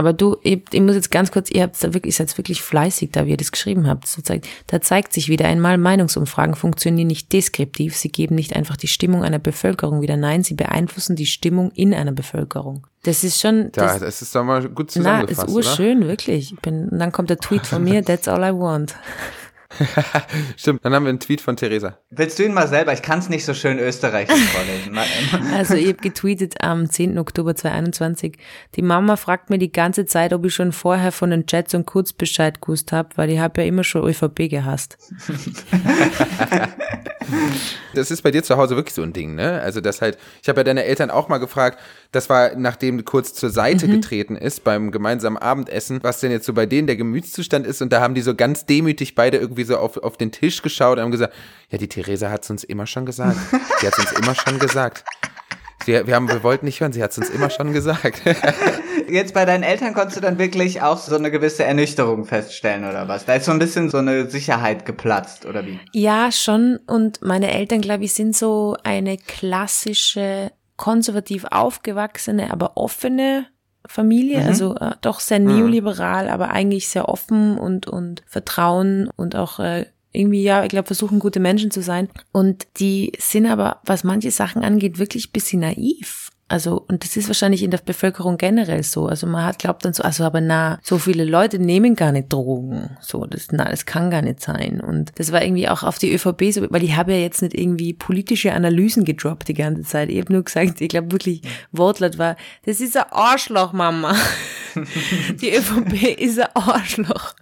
Aber du, ich, ich muss jetzt ganz kurz, ihr habt da wirklich, ihr seid wirklich fleißig, da wie ihr das geschrieben habt. So zeigt, da zeigt sich wieder einmal, Meinungsumfragen funktionieren nicht deskriptiv. Sie geben nicht einfach die Stimmung einer Bevölkerung wieder. Nein, sie beeinflussen die Stimmung in einer Bevölkerung. Das ist schon, Da, das, das ist doch mal gut na, ist zusammengefasst, oder? urschön, wirklich. Ich bin, und dann kommt der Tweet von mir, that's all I want. Stimmt, dann haben wir einen Tweet von Theresa. Willst du ihn mal selber? Ich kann es nicht so schön österreichisch vorlesen. Also ich habe getweetet am 10. Oktober 2021. Die Mama fragt mir die ganze Zeit, ob ich schon vorher von den Chats und kurz Bescheid gewusst habe, weil ich habe ja immer schon ÖVP gehasst. Das ist bei dir zu Hause wirklich so ein Ding, ne? Also das halt, ich habe ja deine Eltern auch mal gefragt, das war, nachdem kurz zur Seite Mhm. getreten ist beim gemeinsamen Abendessen, was denn jetzt so bei denen der Gemütszustand ist und da haben die so ganz demütig beide irgendwie so auf, auf den Tisch geschaut und haben gesagt, ja, die Theresa hat es uns immer schon gesagt. Sie hat es uns immer schon gesagt. Sie, wir, haben, wir wollten nicht hören, sie hat es uns immer schon gesagt. Jetzt bei deinen Eltern konntest du dann wirklich auch so eine gewisse Ernüchterung feststellen oder was? Da ist so ein bisschen so eine Sicherheit geplatzt oder wie? Ja, schon. Und meine Eltern, glaube ich, sind so eine klassische, konservativ aufgewachsene, aber offene Familie. Also äh, doch sehr neoliberal, aber eigentlich sehr offen und, und Vertrauen und auch äh, irgendwie, ja, ich glaube, versuchen gute Menschen zu sein. Und die sind aber, was manche Sachen angeht, wirklich ein bisschen naiv. Also, und das ist wahrscheinlich in der Bevölkerung generell so. Also man hat glaubt dann so, also aber na, so viele Leute nehmen gar nicht Drogen. So, das, na, das kann gar nicht sein. Und das war irgendwie auch auf die ÖVP so, weil ich habe ja jetzt nicht irgendwie politische Analysen gedroppt die ganze Zeit. Ich habe nur gesagt, ich glaube wirklich, Wortlaut war, das ist ein Arschloch, Mama. die ÖVP ist ein Arschloch.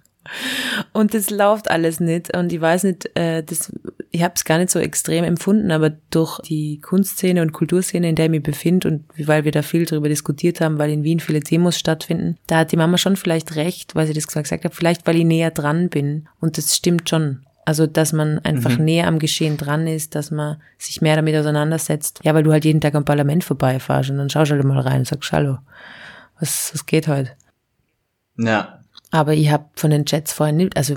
Und das läuft alles nicht. Und ich weiß nicht, äh, das, ich habe es gar nicht so extrem empfunden, aber durch die Kunstszene und Kulturszene, in der ich mich befinde und weil wir da viel darüber diskutiert haben, weil in Wien viele Demos stattfinden, da hat die Mama schon vielleicht recht, weil sie das gesagt hat, vielleicht weil ich näher dran bin. Und das stimmt schon. Also, dass man einfach näher am Geschehen dran ist, dass man sich mehr damit auseinandersetzt. Ja, weil du halt jeden Tag am Parlament vorbeifährst und dann schaust du halt mal rein und sagst, hallo, was, was geht heute? Ja. Aber ich habe von den Chats vorher nicht, also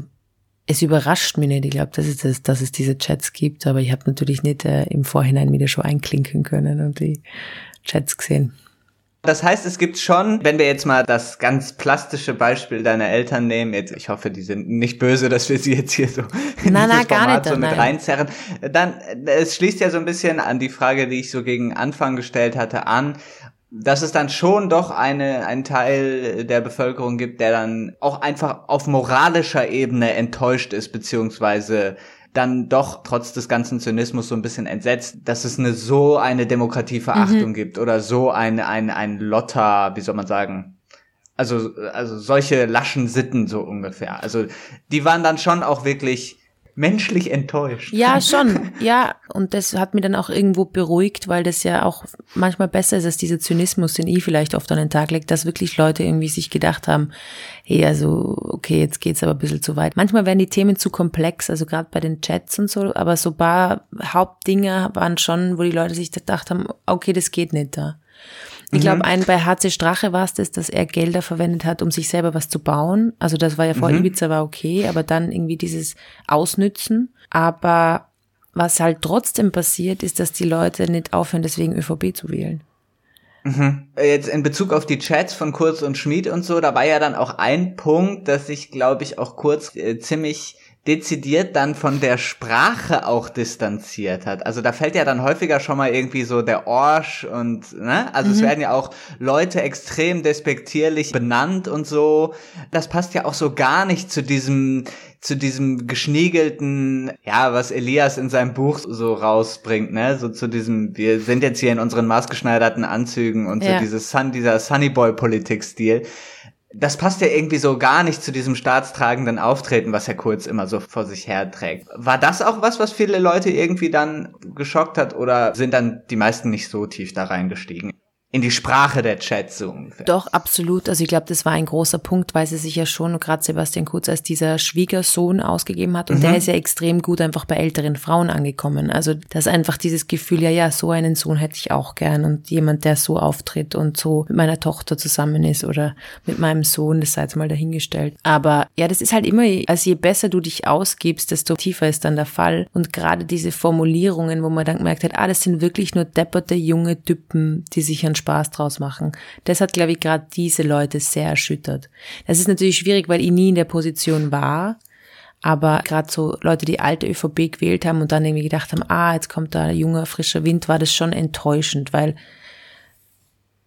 es überrascht mich nicht. Ich glaube, dass es, das, dass es diese Chats gibt, aber ich habe natürlich nicht äh, im Vorhinein wieder schon einklinken können und die Chats gesehen. Das heißt, es gibt schon, wenn wir jetzt mal das ganz plastische Beispiel deiner Eltern nehmen, jetzt, ich hoffe, die sind nicht böse, dass wir sie jetzt hier so in Nein, dieses gar Format nicht, so mit nein. reinzerren, dann, es schließt ja so ein bisschen an die Frage, die ich so gegen Anfang gestellt hatte, an, dass es dann schon doch eine, einen Teil der Bevölkerung gibt, der dann auch einfach auf moralischer Ebene enttäuscht ist, beziehungsweise dann doch trotz des ganzen Zynismus so ein bisschen entsetzt, dass es eine so eine Demokratieverachtung gibt oder so ein, ein, ein Lotter, wie soll man sagen, also, also solche laschen Sitten so ungefähr. Also die waren dann schon auch wirklich menschlich enttäuscht. Ja, schon. Ja, und das hat mich dann auch irgendwo beruhigt, weil das ja auch manchmal besser ist als dieser Zynismus, den ich vielleicht oft an den Tag lege, dass wirklich Leute irgendwie sich gedacht haben, hey, also okay, jetzt geht's aber ein bisschen zu weit. Manchmal werden die Themen zu komplex, also gerade bei den Chats und so, aber so ein paar Hauptdinge waren schon, wo die Leute sich gedacht haben, okay, das geht nicht da. Ich glaube, ein bei HC Strache war es das, dass er Gelder verwendet hat, um sich selber was zu bauen. Also das war ja vor Ibiza war okay, aber dann irgendwie dieses Ausnützen. Aber was halt trotzdem passiert, ist, dass die Leute nicht aufhören, deswegen ÖVP zu wählen. Jetzt in Bezug auf die Chats von Kurz und Schmid und so, da war ja dann auch ein Punkt, dass sich, glaube ich, auch Kurz äh, ziemlich dezidiert dann von der Sprache auch distanziert hat. Also da fällt ja dann häufiger schon mal irgendwie so der Orsch und, ne? Also es werden ja auch Leute extrem despektierlich benannt und so. Das passt ja auch so gar nicht zu diesem, zu diesem geschniegelten, ja, was Elias in seinem Buch so rausbringt, ne? So zu diesem, wir sind jetzt hier in unseren maßgeschneiderten Anzügen und Ja. so dieses Sun, dieser Sunnyboy-Politik-Stil. Das passt ja irgendwie so gar nicht zu diesem staatstragenden Auftreten, was Herr Kurz immer so vor sich her trägt. War das auch was, was viele Leute irgendwie dann geschockt hat oder sind dann die meisten nicht so tief da reingestiegen? In die Sprache der Chats so ungefähr. Doch, absolut. Also ich glaube, das war ein großer Punkt, weil sie sich ja schon, gerade Sebastian Kurz, als dieser Schwiegersohn ausgegeben hat. Und mhm. der ist ja extrem gut einfach bei älteren Frauen angekommen. Also das ist einfach dieses Gefühl, ja, ja, so einen Sohn hätte ich auch gern. Und jemand, der so auftritt und so mit meiner Tochter zusammen ist oder mit meinem Sohn, das sei jetzt mal dahingestellt. Aber ja, das ist halt immer, also je besser du dich ausgibst, desto tiefer ist dann der Fall. Und gerade diese Formulierungen, wo man dann gemerkt hat, ah, das sind wirklich nur depperte junge Typen, die sich an Spaß draus machen. Das hat, glaube ich, gerade diese Leute sehr erschüttert. Das ist natürlich schwierig, weil ich nie in der Position war. Aber gerade so Leute, die alte ÖVP gewählt haben und dann irgendwie gedacht haben, ah, jetzt kommt da junger, frischer Wind, war das schon enttäuschend, weil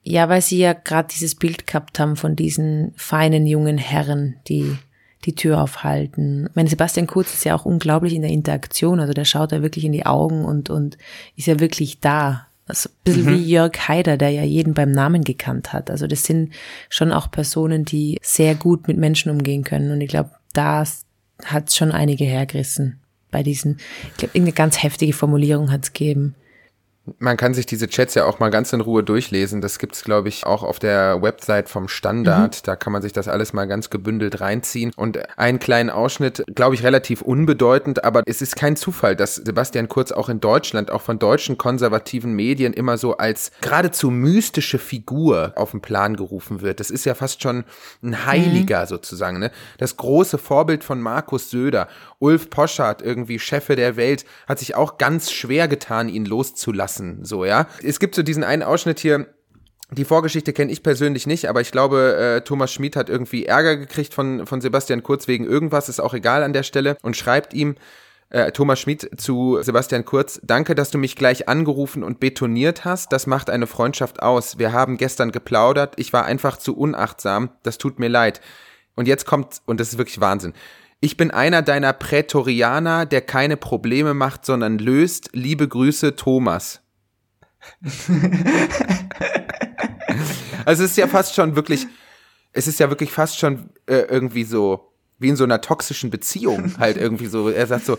ja, weil sie ja gerade dieses Bild gehabt haben von diesen feinen jungen Herren, die die Tür aufhalten. Ich meine, Sebastian Kurz ist ja auch unglaublich in der Interaktion, also der schaut ja wirklich in die Augen und, und ist ja wirklich da. Also ein bisschen mhm. wie Jörg Haider, der ja jeden beim Namen gekannt hat. Also das sind schon auch Personen, die sehr gut mit Menschen umgehen können. Und ich glaube, da hat schon einige hergerissen bei diesen, ich glaube, irgendeine ganz heftige Formulierung hat es gegeben. Man kann sich diese Chats ja auch mal ganz in Ruhe durchlesen. Das gibt's, glaube ich, auch auf der Website vom Standard. Mhm. Da kann man sich das alles mal ganz gebündelt reinziehen. Und einen kleinen Ausschnitt, glaube ich, relativ unbedeutend, aber es ist kein Zufall, dass Sebastian Kurz auch in Deutschland, auch von deutschen konservativen Medien immer so als geradezu mystische Figur auf den Plan gerufen wird. Das ist ja fast schon ein Heiliger mhm. sozusagen. Ne? Das große Vorbild von Markus Söder. Ulf Poschardt, irgendwie Chefe der Welt, hat sich auch ganz schwer getan, ihn loszulassen, so, ja. Es gibt so diesen einen Ausschnitt hier, die Vorgeschichte kenne ich persönlich nicht, aber ich glaube, äh, Thomas Schmid hat irgendwie Ärger gekriegt von, von Sebastian Kurz wegen irgendwas, ist auch egal an der Stelle, und schreibt ihm, äh, Thomas Schmid zu Sebastian Kurz, danke, dass du mich gleich angerufen und betoniert hast. Das macht eine Freundschaft aus. Wir haben gestern geplaudert. Ich war einfach zu unachtsam. Das tut mir leid. Und jetzt kommt, und das ist wirklich Wahnsinn. Ich bin einer deiner Prätorianer, der keine Probleme macht, sondern löst. Liebe Grüße, Thomas. Also es ist ja fast schon wirklich, es ist ja wirklich fast schon äh, irgendwie so, wie in so einer toxischen Beziehung halt irgendwie so. Er sagt so,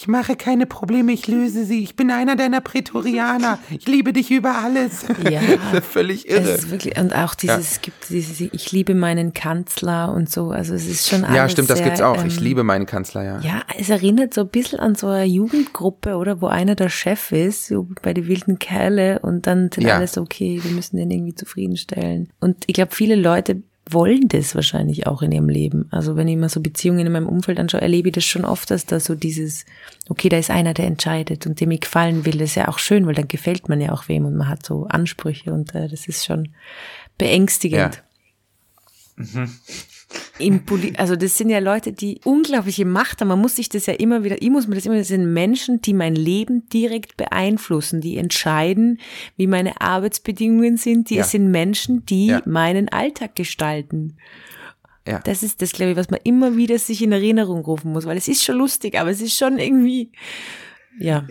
ich mache keine Probleme, ich löse sie. Ich bin einer deiner Prätorianer. Ich liebe dich über alles. Ja, völlig irre. Es ist wirklich, und auch dieses, ja. es gibt dieses, ich liebe meinen Kanzler und so. Also es ist schon alles Ja, stimmt, das sehr, gibt's auch. Ich ähm, liebe meinen Kanzler, ja. Ja, es erinnert so ein bisschen an so eine Jugendgruppe, oder? Wo einer der Chef ist, so bei den wilden Kerle und dann sind ja. alle so, okay, wir müssen den irgendwie zufriedenstellen. Und ich glaube, viele Leute wollen das wahrscheinlich auch in ihrem Leben. Also wenn ich mal so Beziehungen in meinem Umfeld anschaue, erlebe ich das schon oft, dass da so dieses, okay, da ist einer, der entscheidet und dem ich gefallen will, das ist ja auch schön, weil dann gefällt man ja auch wem und man hat so Ansprüche und äh, das ist schon beängstigend. Ja. Mhm im Poli also das sind ja Leute, die unglaubliche Macht haben. Man muss sich das ja immer wieder, ich muss mir das immer, das sind Menschen, die mein Leben direkt beeinflussen, die entscheiden, wie meine Arbeitsbedingungen sind. Die ja. sind Menschen, die ja. meinen Alltag gestalten. Ja. Das ist das, glaube ich, was man immer wieder sich in Erinnerung rufen muss, weil es ist schon lustig, aber es ist schon irgendwie, ja.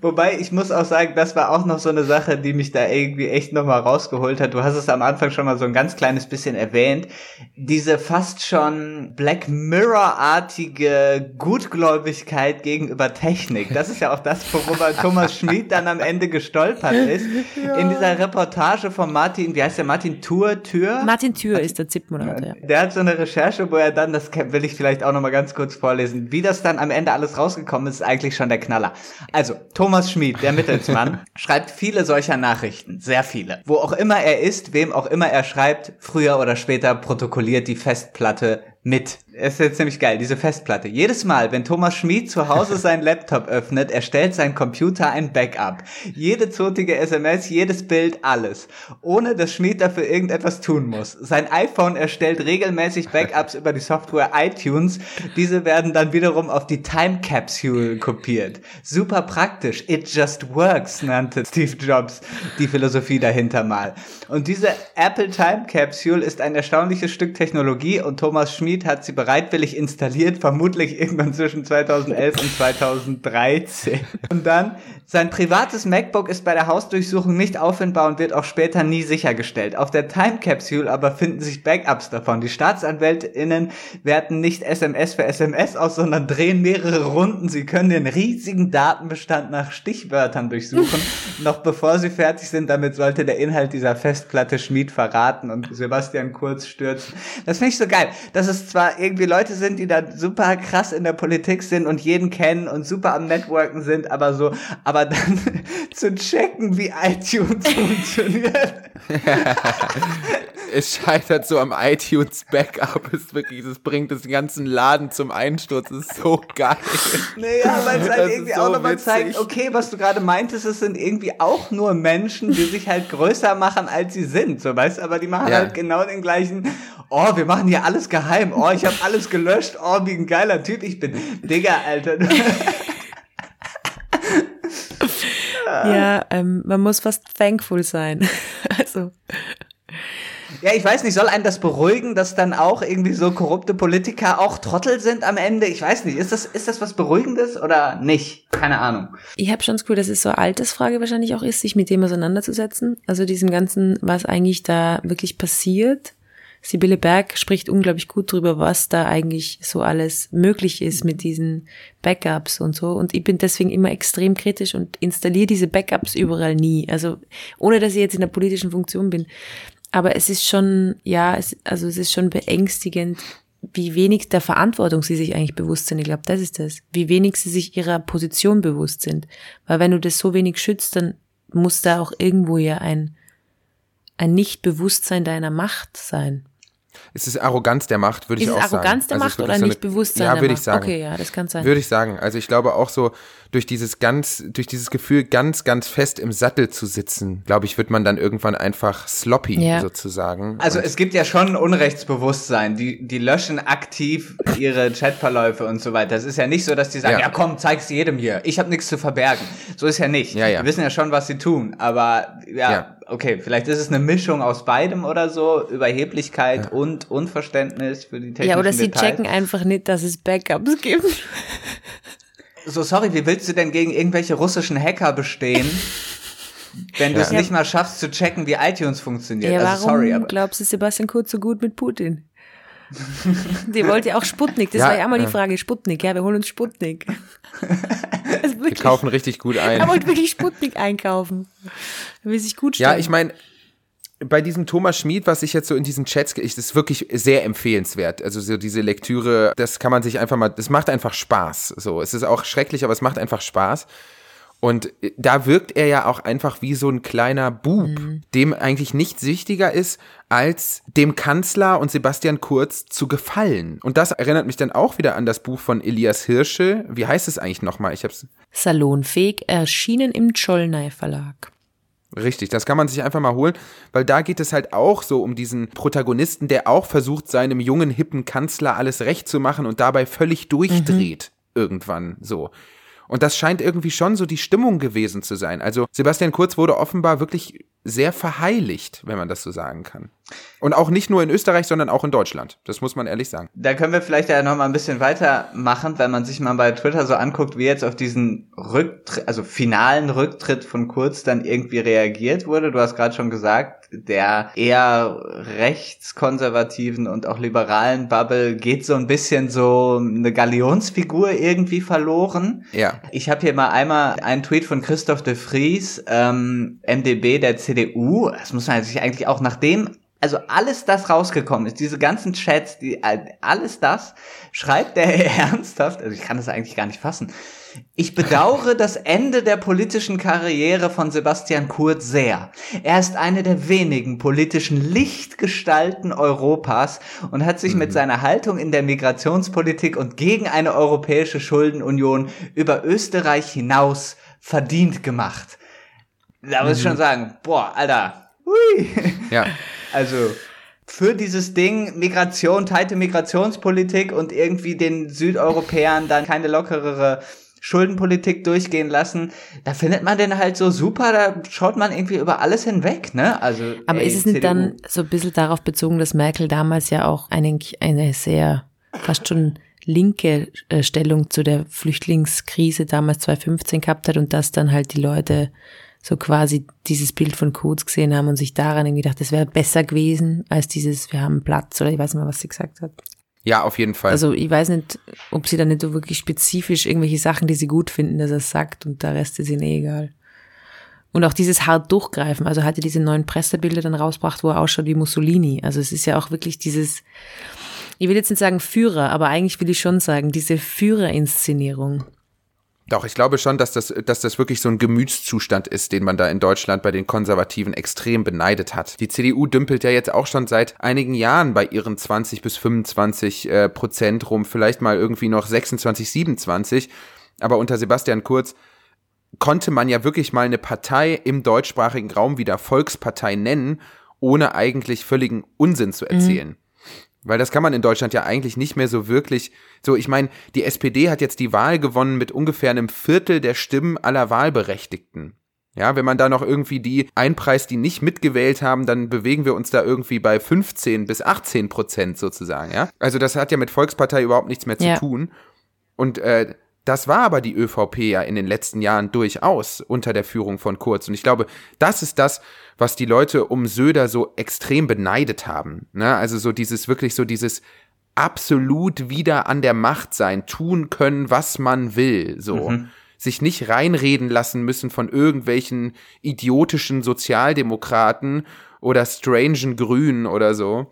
Wobei, ich muss auch sagen, das war auch noch so eine Sache, die mich da irgendwie echt nochmal rausgeholt hat. Du hast es am Anfang schon mal so ein ganz kleines bisschen erwähnt. Diese fast schon Black Mirror-artige Gutgläubigkeit gegenüber Technik. Das ist ja auch das, worüber Thomas Schmid dann am Ende gestolpert ist. Ja. In dieser Reportage von Martin, wie heißt der, Martin Tour, Tür? Martin Tür ist der ZIP-Moderator, ja. Der hat so eine Recherche, wo er dann, das will ich vielleicht auch nochmal ganz kurz vorlesen, wie das dann am Ende alles rausgekommen ist, ist eigentlich schon der Knaller. Also, Thomas Schmid, der Mittelsmann, schreibt viele solcher Nachrichten, sehr viele. Wo auch immer er ist, wem auch immer er schreibt, früher oder später protokolliert die Festplatte mit. Es ist jetzt ziemlich geil, diese Festplatte. Jedes Mal, wenn Thomas Schmid zu Hause seinen Laptop öffnet, erstellt sein Computer ein Backup. Jede zotige SMS, jedes Bild, alles. Ohne dass Schmid dafür irgendetwas tun muss. Sein iPhone erstellt regelmäßig Backups über die Software iTunes. Diese werden dann wiederum auf die Time Capsule kopiert. Super praktisch. It just works, nannte Steve Jobs die Philosophie dahinter mal. Und diese Apple Time Capsule ist ein erstaunliches Stück Technologie und Thomas Schmid hat sie bereits bereitwillig installiert, vermutlich irgendwann zwischen 2011 und 2013. Und dann, sein privates MacBook ist bei der Hausdurchsuchung nicht auffindbar und wird auch später nie sichergestellt. Auf der Time Capsule aber finden sich Backups davon. Die StaatsanwältInnen werten nicht SMS für SMS aus, sondern drehen mehrere Runden. Sie können den riesigen Datenbestand nach Stichwörtern durchsuchen. Noch bevor sie fertig sind, damit sollte der Inhalt dieser Festplatte Schmied verraten und Sebastian Kurz stürzen. Das finde ich so geil, dass es zwar irgendwie Leute sind, die da super krass in der Politik sind und jeden kennen und super am Networken sind, aber so, aber dann zu checken, wie iTunes funktioniert. es scheitert so am iTunes Backup. Ist wirklich, das bringt das ganzen Laden zum Einsturz. Das ist so geil. Naja, weil es halt irgendwie so auch nochmal zeigt, okay, was du gerade meintest, es sind irgendwie auch nur Menschen, die sich halt größer machen, als sie sind. So, weißt aber die machen ja. halt genau den gleichen, oh, wir machen hier alles geheim, oh, ich habe alles gelöscht, oh, wie ein geiler Typ ich bin. Digga, Alter. ja, ähm, man muss fast thankful sein. also. Ja, ich weiß nicht, soll einen das beruhigen, dass dann auch irgendwie so korrupte Politiker auch Trottel sind am Ende? Ich weiß nicht, ist das, ist das was Beruhigendes oder nicht? Keine Ahnung. Ich habe schon das Gefühl, dass es so eine Altersfrage wahrscheinlich auch ist, sich mit dem auseinanderzusetzen. Also diesem Ganzen, was eigentlich da wirklich passiert. Sibylle Berg spricht unglaublich gut drüber, was da eigentlich so alles möglich ist mit diesen Backups und so. Und ich bin deswegen immer extrem kritisch und installiere diese Backups überall nie. Also ohne dass ich jetzt in der politischen Funktion bin. Aber es ist schon, ja, es, also es ist schon beängstigend, wie wenig der Verantwortung sie sich eigentlich bewusst sind. Ich glaube, das ist das. Wie wenig sie sich ihrer Position bewusst sind. Weil wenn du das so wenig schützt, dann muss da auch irgendwo ja ein, ein Nichtbewusstsein deiner Macht sein. Es ist Arroganz der Macht, würde ich auch sagen. Ist Arroganz der also Macht oder so nicht Bewusstsein ja, würde ich sagen. Okay, ja, das kann sein. Würde ich sagen. Also ich glaube auch so durch dieses ganz, durch dieses Gefühl ganz, ganz fest im Sattel zu sitzen, glaube ich, wird man dann irgendwann einfach sloppy ja. sozusagen. Also und es gibt ja schon Unrechtsbewusstsein. Die, die löschen aktiv ihre Chatverläufe und so weiter. Das ist ja nicht so, dass die sagen, ja, ja komm, zeig's jedem hier. Ich habe nichts zu verbergen. So ist ja nicht. Ja, ja. Die wissen ja schon, was sie tun. Aber ja, ja okay, vielleicht ist es eine Mischung aus beidem oder so, Überheblichkeit ja. und Unverständnis für die technischen Ja, oder sie Details. checken einfach nicht, dass es Backups gibt. So, sorry, wie willst du denn gegen irgendwelche russischen Hacker bestehen? wenn du es ja. nicht mal schaffst zu checken, wie iTunes funktioniert. Ja, also, warum sorry, aber glaubst du Sebastian Kurz so gut mit Putin? Die wollte ja auch Sputnik. Das ja, war ja immer die Frage. Sputnik, ja, wir holen uns Sputnik. wir kaufen richtig gut ein. Er wollte wirklich Sputnik einkaufen. Er will sich gut stellen. Ja, ich meine, bei diesem Thomas Schmid, was ich jetzt so in diesen Chats, ich, das ist wirklich sehr empfehlenswert. Also so diese Lektüre, das kann man sich einfach mal, das macht einfach Spaß. So, es ist auch schrecklich, aber es macht einfach Spaß. Und da wirkt er ja auch einfach wie so ein kleiner Bub, mhm. dem eigentlich nichts wichtiger ist, als dem Kanzler und Sebastian Kurz zu gefallen. Und das erinnert mich dann auch wieder an das Buch von Elias Hirsche. Wie heißt es eigentlich nochmal? Ich hab's. Salonfähig, erschienen im Czollnay Verlag. Richtig, das kann man sich einfach mal holen, weil da geht es halt auch so um diesen Protagonisten, der auch versucht, seinem jungen, hippen Kanzler alles recht zu machen und dabei völlig durchdreht. Mhm. Irgendwann so. Und das scheint irgendwie schon so die Stimmung gewesen zu sein. Also Sebastian Kurz wurde offenbar wirklich sehr verheiligt, wenn man das so sagen kann. Und auch nicht nur in Österreich, sondern auch in Deutschland. Das muss man ehrlich sagen. Da können wir vielleicht ja noch mal ein bisschen weitermachen, wenn man sich mal bei Twitter so anguckt, wie jetzt auf diesen Rücktritt, also finalen Rücktritt von Kurz dann irgendwie reagiert wurde. Du hast gerade schon gesagt, der eher rechtskonservativen und auch liberalen Bubble geht so ein bisschen so eine Galionsfigur irgendwie verloren. Ja. Ich habe hier mal einmal einen Tweet von Christoph de Vries, ähm, MDB der CDU. Das muss man sich eigentlich auch nachdem also alles das rausgekommen ist, diese ganzen Chats, die, alles das, schreibt der ernsthaft, also ich kann das eigentlich gar nicht fassen. Ich bedauere das Ende der politischen Karriere von Sebastian Kurz sehr. Er ist eine der wenigen politischen Lichtgestalten Europas und hat sich mhm. mit seiner Haltung in der Migrationspolitik und gegen eine europäische Schuldenunion über Österreich hinaus verdient gemacht. Da muss ich mhm. schon sagen, boah, Alter, hui. Ja. Also für dieses Ding Migration, teilte Migrationspolitik und irgendwie den Südeuropäern dann keine lockerere Schuldenpolitik durchgehen lassen, da findet man den halt so super, da schaut man irgendwie über alles hinweg, ne? Also, Aber ey, ist es nicht CDU. dann so ein bisschen darauf bezogen, dass Merkel damals ja auch einen, eine sehr fast schon linke äh, Stellung zu der Flüchtlingskrise damals 2015 gehabt hat und dass dann halt die Leute so quasi dieses Bild von Kurz gesehen haben und sich daran irgendwie gedacht, das wäre besser gewesen als dieses, wir haben Platz oder ich weiß nicht mehr, was sie gesagt hat. Ja, auf jeden Fall. Also ich weiß nicht, ob sie dann nicht so wirklich spezifisch irgendwelche Sachen, die sie gut finden, dass er sagt und der Rest ist ihnen eh egal. Und auch dieses hart durchgreifen, also hat er diese neuen Pressebilder dann rausgebracht, wo er ausschaut wie Mussolini. Also es ist ja auch wirklich dieses, ich will jetzt nicht sagen Führer, aber eigentlich will ich schon sagen, diese Führerinszenierung. Doch, ich glaube schon, dass das, dass das wirklich so ein Gemütszustand ist, den man da in Deutschland bei den Konservativen extrem beneidet hat. Die CDU dümpelt ja jetzt auch schon seit einigen Jahren bei ihren 20 bis 25 äh, Prozent rum, vielleicht mal irgendwie noch 26, 27. Aber unter Sebastian Kurz konnte man ja wirklich mal eine Partei im deutschsprachigen Raum wieder Volkspartei nennen, ohne eigentlich völligen Unsinn zu erzählen. Mhm. Weil das kann man in Deutschland ja eigentlich nicht mehr so wirklich. So, ich meine, die SPD hat jetzt die Wahl gewonnen mit ungefähr einem Viertel der Stimmen aller Wahlberechtigten. Ja, wenn man da noch irgendwie die einpreist, die nicht mitgewählt haben, dann bewegen wir uns da irgendwie bei 15 bis 18 Prozent sozusagen, ja. Also das hat ja mit Volkspartei überhaupt nichts mehr zu ja. tun. Und äh, das war aber die ÖVP ja in den letzten Jahren durchaus unter der Führung von Kurz. Und ich glaube, das ist das, was die Leute um Söder so extrem beneidet haben. Ne? Also so dieses, wirklich so dieses absolut wieder an der Macht sein, tun können, was man will. So. Mhm. Sich nicht reinreden lassen müssen von irgendwelchen idiotischen Sozialdemokraten oder strangen Grünen oder so.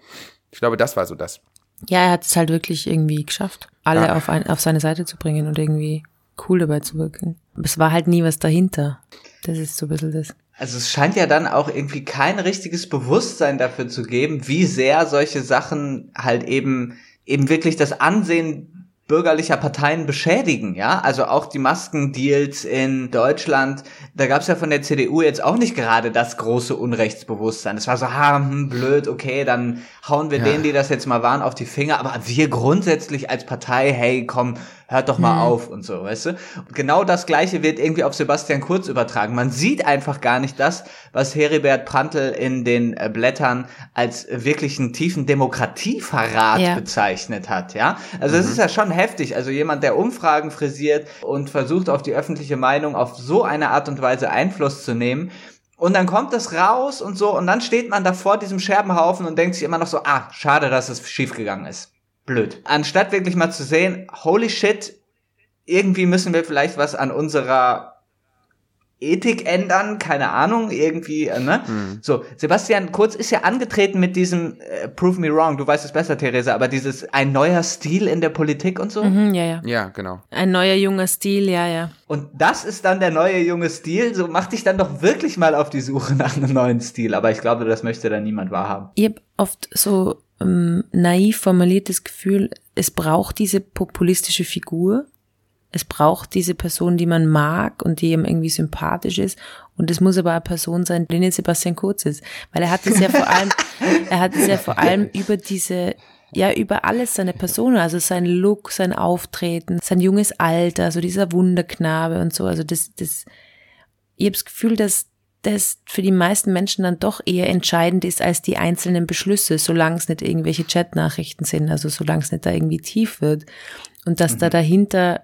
Ich glaube, das war so das. Ja, er hat es halt wirklich irgendwie geschafft, alle ja. auf, ein, auf seine Seite zu bringen und irgendwie cool dabei zu wirken. Aber es war halt nie was dahinter. Das ist so ein bisschen das. Also es scheint ja dann auch irgendwie kein richtiges Bewusstsein dafür zu geben, wie sehr solche Sachen halt eben eben wirklich das Ansehen bürgerlicher Parteien beschädigen, ja. Also auch die Maskendeals in Deutschland, da gab es ja von der CDU jetzt auch nicht gerade das große Unrechtsbewusstsein. Es war so, ha, hm, blöd, okay, dann hauen wir ja. denen, die das jetzt mal waren, auf die Finger. Aber wir grundsätzlich als Partei, hey, komm, hört doch mal mhm. auf und so, weißt du? Und genau das Gleiche wird irgendwie auf Sebastian Kurz übertragen. Man sieht einfach gar nicht das, was Heribert Prantl in den äh, Blättern als wirklichen tiefen Demokratieverrat ja. bezeichnet hat, ja? Also mhm. das ist ja schon heftig. Also jemand, der Umfragen frisiert und versucht auf die öffentliche Meinung auf so eine Art und Weise Einfluss zu nehmen, und dann kommt es raus und so, und dann steht man da vor diesem Scherbenhaufen und denkt sich immer noch so, ah, schade, dass es schiefgegangen ist blöd. Anstatt wirklich mal zu sehen, holy shit, irgendwie müssen wir vielleicht was an unserer Ethik ändern, keine Ahnung, irgendwie, äh, ne? Mhm. So, Sebastian Kurz ist ja angetreten mit diesem äh, Prove me wrong, du weißt es besser, Theresa, aber dieses ein neuer Stil in der Politik und so. Mhm, ja, ja. Ja, genau. Ein neuer junger Stil, ja, ja. Und das ist dann der neue junge Stil, so mach dich dann doch wirklich mal auf die Suche nach einem neuen Stil, aber ich glaube, das möchte da niemand wahrhaben. Ich hab oft so ähm, naiv formuliertes Gefühl, es braucht diese populistische Figur, es braucht diese Person, die man mag und die ihm irgendwie sympathisch ist. Und es muss aber eine Person sein, die nicht Sebastian Kurz ist. Weil er hat es ja vor allem, er hat es ja vor allem über diese, ja, über alles seine Person, also sein Look, sein Auftreten, sein junges Alter, so dieser Wunderknabe und so. Also das, das, ich habe das Gefühl, dass das für die meisten Menschen dann doch eher entscheidend ist als die einzelnen Beschlüsse, solange es nicht irgendwelche Chatnachrichten sind, also solange es nicht da irgendwie tief wird. Und dass mhm. da dahinter,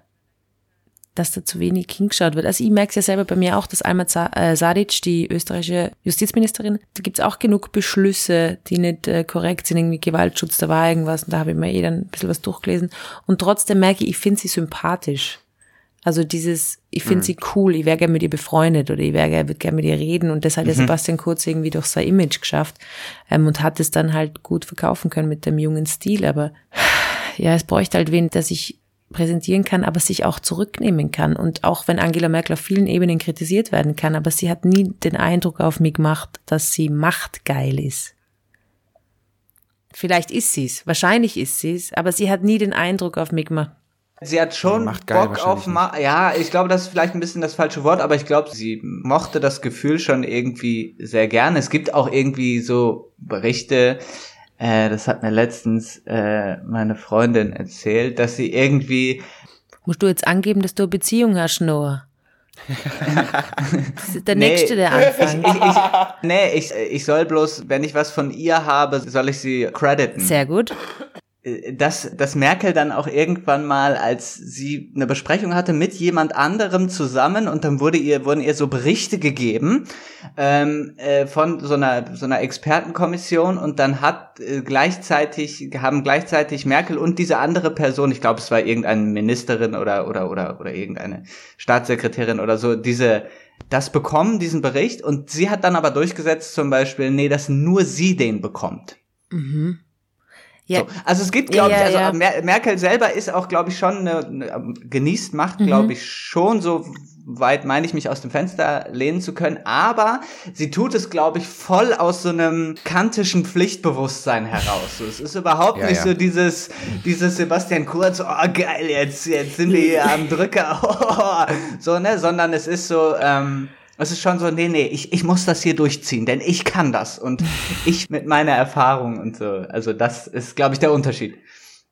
dass da zu wenig hingeschaut wird. Also ich merke es ja selber bei mir auch, dass Alma äh, Sadic, die österreichische Justizministerin, da gibt es auch genug Beschlüsse, die nicht äh, korrekt sind, irgendwie Gewaltschutz, da war irgendwas und da habe ich mir eh dann ein bisschen was durchgelesen. Und trotzdem merke ich, ich finde sie sympathisch. Also dieses, ich finde mhm. sie cool, ich wäre gerne mit ihr befreundet oder ich wäre gerne mit ihr reden und das hat ja mhm. Sebastian Kurz irgendwie durch sein Image geschafft ähm, und hat es dann halt gut verkaufen können mit dem jungen Stil. Aber ja, es bräuchte halt wen, der sich präsentieren kann, aber sich auch zurücknehmen kann. Und auch wenn Angela Merkel auf vielen Ebenen kritisiert werden kann, aber sie hat nie den Eindruck auf mich gemacht, dass sie machtgeil ist. Vielleicht ist sie es, wahrscheinlich ist sie es, aber sie hat nie den Eindruck auf mich gemacht, Sie hat schon Bock auf Ma ja, ich glaube, das ist vielleicht ein bisschen das falsche Wort, aber ich glaube, sie mochte das Gefühl schon irgendwie sehr gerne. Es gibt auch irgendwie so Berichte, äh, das hat mir letztens äh, meine Freundin erzählt, dass sie irgendwie Musst du jetzt angeben, dass du eine Beziehung hast, Noah? das ist der nee, Nächste, der anfängt. Ich, ich, nee, ich, ich soll bloß, wenn ich was von ihr habe, soll ich sie crediten. Sehr gut dass, dass Merkel dann auch irgendwann mal, als sie eine Besprechung hatte mit jemand anderem zusammen und dann wurde ihr, wurden ihr so Berichte gegeben ähm, äh, von so einer, so einer Expertenkommission und dann hat äh, gleichzeitig, haben gleichzeitig Merkel und diese andere Person, ich glaube es war irgendeine Ministerin oder, oder, oder, oder irgendeine Staatssekretärin oder so, diese das bekommen, diesen Bericht, und sie hat dann aber durchgesetzt zum Beispiel, nee, dass nur sie den bekommt. Mhm. Ja. So. Also es gibt, glaube ja, ich, also ja. Merkel selber ist auch, glaube ich, schon eine, eine genießt Macht, glaube mhm. ich, schon so weit meine ich mich aus dem Fenster lehnen zu können, aber sie tut es, glaube ich, voll aus so einem kantischen Pflichtbewusstsein heraus. So, es ist überhaupt ja, nicht so dieses, dieses Sebastian Kurz, oh geil, jetzt, jetzt sind wir hier am Drücker, oh, so, ne, sondern es ist so, ähm, es ist schon so, nee, nee, ich, ich muss das hier durchziehen, denn ich kann das und ich mit meiner Erfahrung und so. Also das ist, glaube ich, der Unterschied.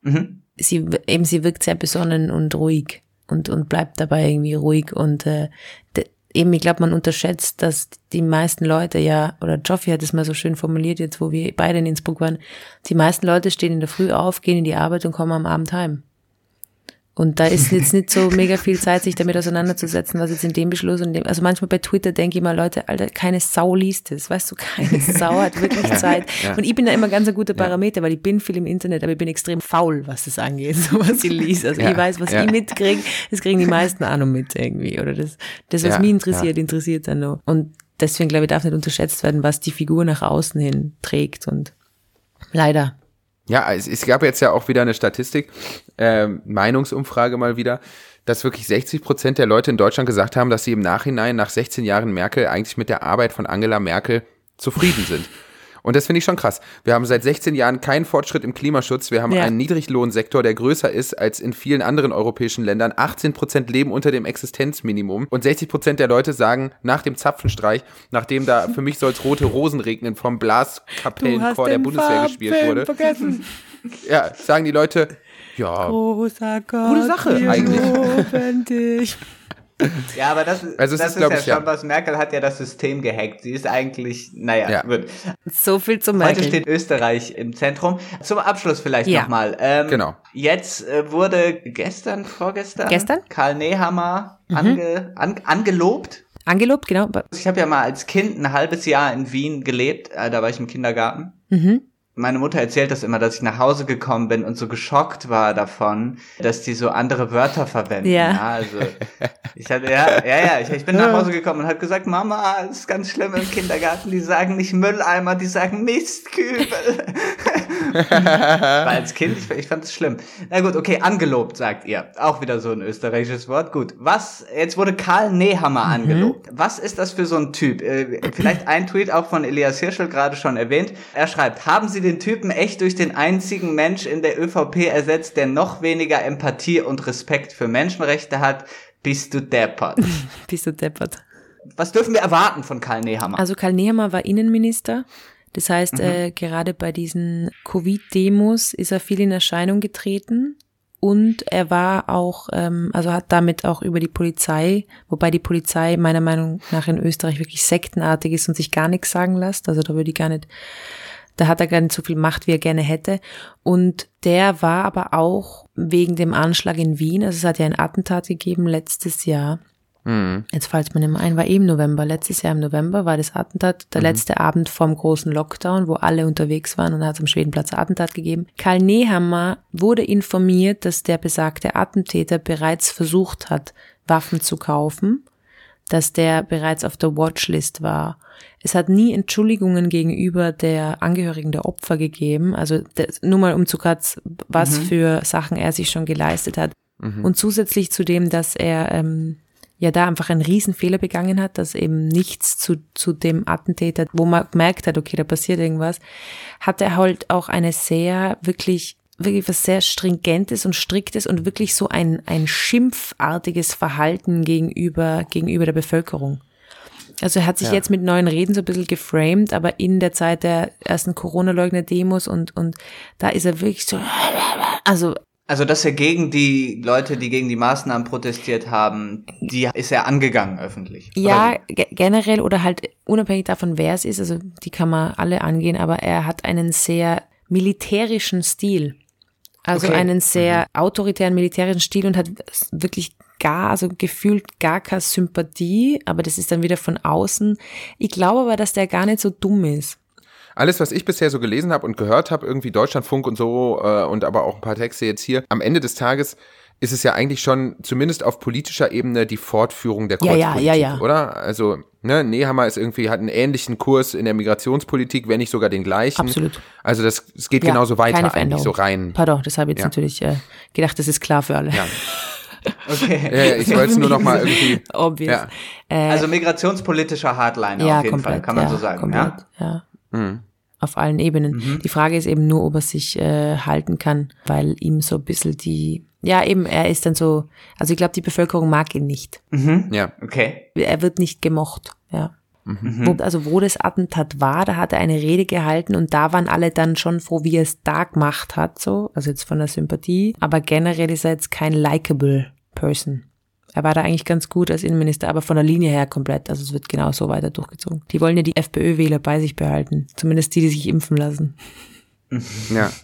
Mhm. Sie, eben, sie wirkt sehr besonnen und ruhig und, und bleibt dabei irgendwie ruhig und äh, de, eben, ich glaube, man unterschätzt, dass die meisten Leute ja, oder Joffi hat es mal so schön formuliert, jetzt wo wir beide in Innsbruck waren, die meisten Leute stehen in der Früh auf, gehen in die Arbeit und kommen am Abend heim. Und da ist jetzt nicht so mega viel Zeit, sich damit auseinanderzusetzen, was jetzt in dem Beschluss und dem, also manchmal bei Twitter denke ich mal, Leute, Alter, keine Sau liest es, weißt du, keine Sau hat wirklich Zeit. Ja. Und ich bin da immer ganz ein guter Parameter, weil ich bin viel im Internet, aber ich bin extrem faul, was das angeht, so was ich lese. Also ja. ich weiß, was ich mitkriege, das kriegen die meisten auch noch mit irgendwie, oder das, das was mich interessiert, interessiert dann noch. Und deswegen, glaube ich, darf nicht unterschätzt werden, was die Figur nach außen hin trägt und leider ja, es, es gab jetzt ja auch wieder eine Statistik, äh, Meinungsumfrage mal wieder, dass wirklich 60 Prozent der Leute in Deutschland gesagt haben, dass sie im Nachhinein nach 16 Jahren Merkel eigentlich mit der Arbeit von Angela Merkel zufrieden sind. Und das finde ich schon krass. Wir haben seit 16 Jahren keinen Fortschritt im Klimaschutz. Wir haben ja. einen Niedriglohnsektor, der größer ist als in vielen anderen europäischen Ländern. 18 Prozent leben unter dem Existenzminimum. Und 60 Prozent der Leute sagen nach dem Zapfenstreich, nachdem da für mich soll es rote Rosen regnen vom Blaskapellenchor der Bundeswehr gespielt wurde. Vergessen. Ja, sagen die Leute, ja, Großer Gott, gute Sache eigentlich. Ja, aber das, also das ist, ist ja schon ja. was. Merkel hat ja das System gehackt. Sie ist eigentlich, naja, ja. gut. So viel zum Merkel. Heute steht Österreich im Zentrum. Zum Abschluss vielleicht ja. nochmal. Ähm, genau. Jetzt äh, wurde gestern, vorgestern, gestern? Karl Nehammer mhm. ange, an, angelobt. Angelobt, genau. Ich habe ja mal als Kind ein halbes Jahr in Wien gelebt. Äh, da war ich im Kindergarten. Mhm meine Mutter erzählt das immer, dass ich nach Hause gekommen bin und so geschockt war davon, dass die so andere Wörter verwenden. Ja. ja also ich hatte ja, ja, ja, ich, ich bin nach Hause gekommen und habe gesagt, Mama, es ist ganz schlimm im Kindergarten. Die sagen nicht Mülleimer, die sagen Mistkübel. war als Kind, ich, ich fand es schlimm. Na gut, okay, angelobt, sagt ihr. Auch wieder so ein österreichisches Wort. Gut. Was, jetzt wurde Karl Nehammer mhm. angelobt. Was ist das für so ein Typ? Äh, vielleicht ein Tweet auch von Elias Hirschel gerade schon erwähnt. Er schreibt, haben Sie den Typen echt durch den einzigen Mensch in der ÖVP ersetzt, der noch weniger Empathie und Respekt für Menschenrechte hat, bist du deppert. bist du deppert. Was dürfen wir erwarten von Karl Nehammer? Also Karl Nehammer war Innenminister. Das heißt, mhm. äh, gerade bei diesen Covid-Demos ist er viel in Erscheinung getreten. Und er war auch, ähm, also hat damit auch über die Polizei, wobei die Polizei meiner Meinung nach in Österreich wirklich sektenartig ist und sich gar nichts sagen lässt. Also da würde ich gar nicht da hat er gar nicht so viel Macht, wie er gerne hätte. Und der war aber auch wegen dem Anschlag in Wien, also es hat ja ein Attentat gegeben letztes Jahr. Mhm. Jetzt fällt mir nicht mehr ein, war eben November. Letztes Jahr im November war das Attentat, der mhm. letzte Abend vom großen Lockdown, wo alle unterwegs waren und hat es am Schwedenplatz Attentat gegeben. Karl Nehammer wurde informiert, dass der besagte Attentäter bereits versucht hat, Waffen zu kaufen, dass der bereits auf der Watchlist war es hat nie Entschuldigungen gegenüber der Angehörigen der Opfer gegeben. Also das, nur mal um zu kurz, was mhm. für Sachen er sich schon geleistet hat. Mhm. Und zusätzlich zu dem, dass er ähm, ja da einfach einen Riesenfehler begangen hat, dass eben nichts zu, zu dem Attentäter, wo man gemerkt hat, okay, da passiert irgendwas, hat er halt auch eine sehr wirklich wirklich was sehr stringentes und striktes und wirklich so ein, ein schimpfartiges Verhalten gegenüber, gegenüber der Bevölkerung. Also er hat sich ja. jetzt mit neuen Reden so ein bisschen geframed, aber in der Zeit der ersten Corona-Leugner-Demos und, und da ist er wirklich so, also also, dass er gegen die Leute, die gegen die Maßnahmen protestiert haben, die ist er angegangen öffentlich. Ja, generell oder halt unabhängig davon, wer es ist, also die kann man alle angehen, aber er hat einen sehr militärischen Stil. Also Okay. einen sehr autoritären militärischen Stil und hat wirklich gar, also gefühlt gar keine Sympathie, aber das ist dann wieder von außen. Ich glaube aber, dass der gar nicht so dumm ist. Alles, was ich bisher so gelesen habe und gehört habe, irgendwie Deutschlandfunk und so äh, und aber auch ein paar Texte jetzt hier, am Ende des Tages ist es ja eigentlich schon zumindest auf politischer Ebene die Fortführung der Ja, ja, Kreuzpolitik, ja, ja. oder? Also, ne, Nehammer ist irgendwie, hat einen ähnlichen Kurs in der Migrationspolitik, wenn nicht sogar den gleichen. Absolut. Also das, es geht Ja, genauso weiter keine eigentlich, Veränderung. so rein. Pardon, das habe ich jetzt Ja. natürlich äh, gedacht, das ist klar für alle. Ja. Okay. Ja, ich wollte es nur noch mal irgendwie, Obvious. ja. Äh, Also migrationspolitischer Hardliner ja, auf jeden komplett, Fall, kann man ja, so sagen. komplett, Ja? ja. Mhm. Auf allen Ebenen. Mhm. Die Frage ist eben nur, ob er sich äh, halten kann, weil ihm so ein bisschen die, ja eben, er ist dann so, also ich glaube, die Bevölkerung mag ihn nicht. Mhm. ja. Okay. Er wird nicht gemocht, ja. Mhm. Wo, also wo das Attentat war, da hat er eine Rede gehalten und da waren alle dann schon froh, wie er es da gemacht hat, so, also jetzt von der Sympathie. Aber generell ist er jetzt kein likable Person. Er war da eigentlich ganz gut als Innenminister, aber von der Linie her komplett. Also es wird genau so weiter durchgezogen. Die wollen ja die FPÖ-Wähler bei sich behalten. Zumindest die, die sich impfen lassen. Ja,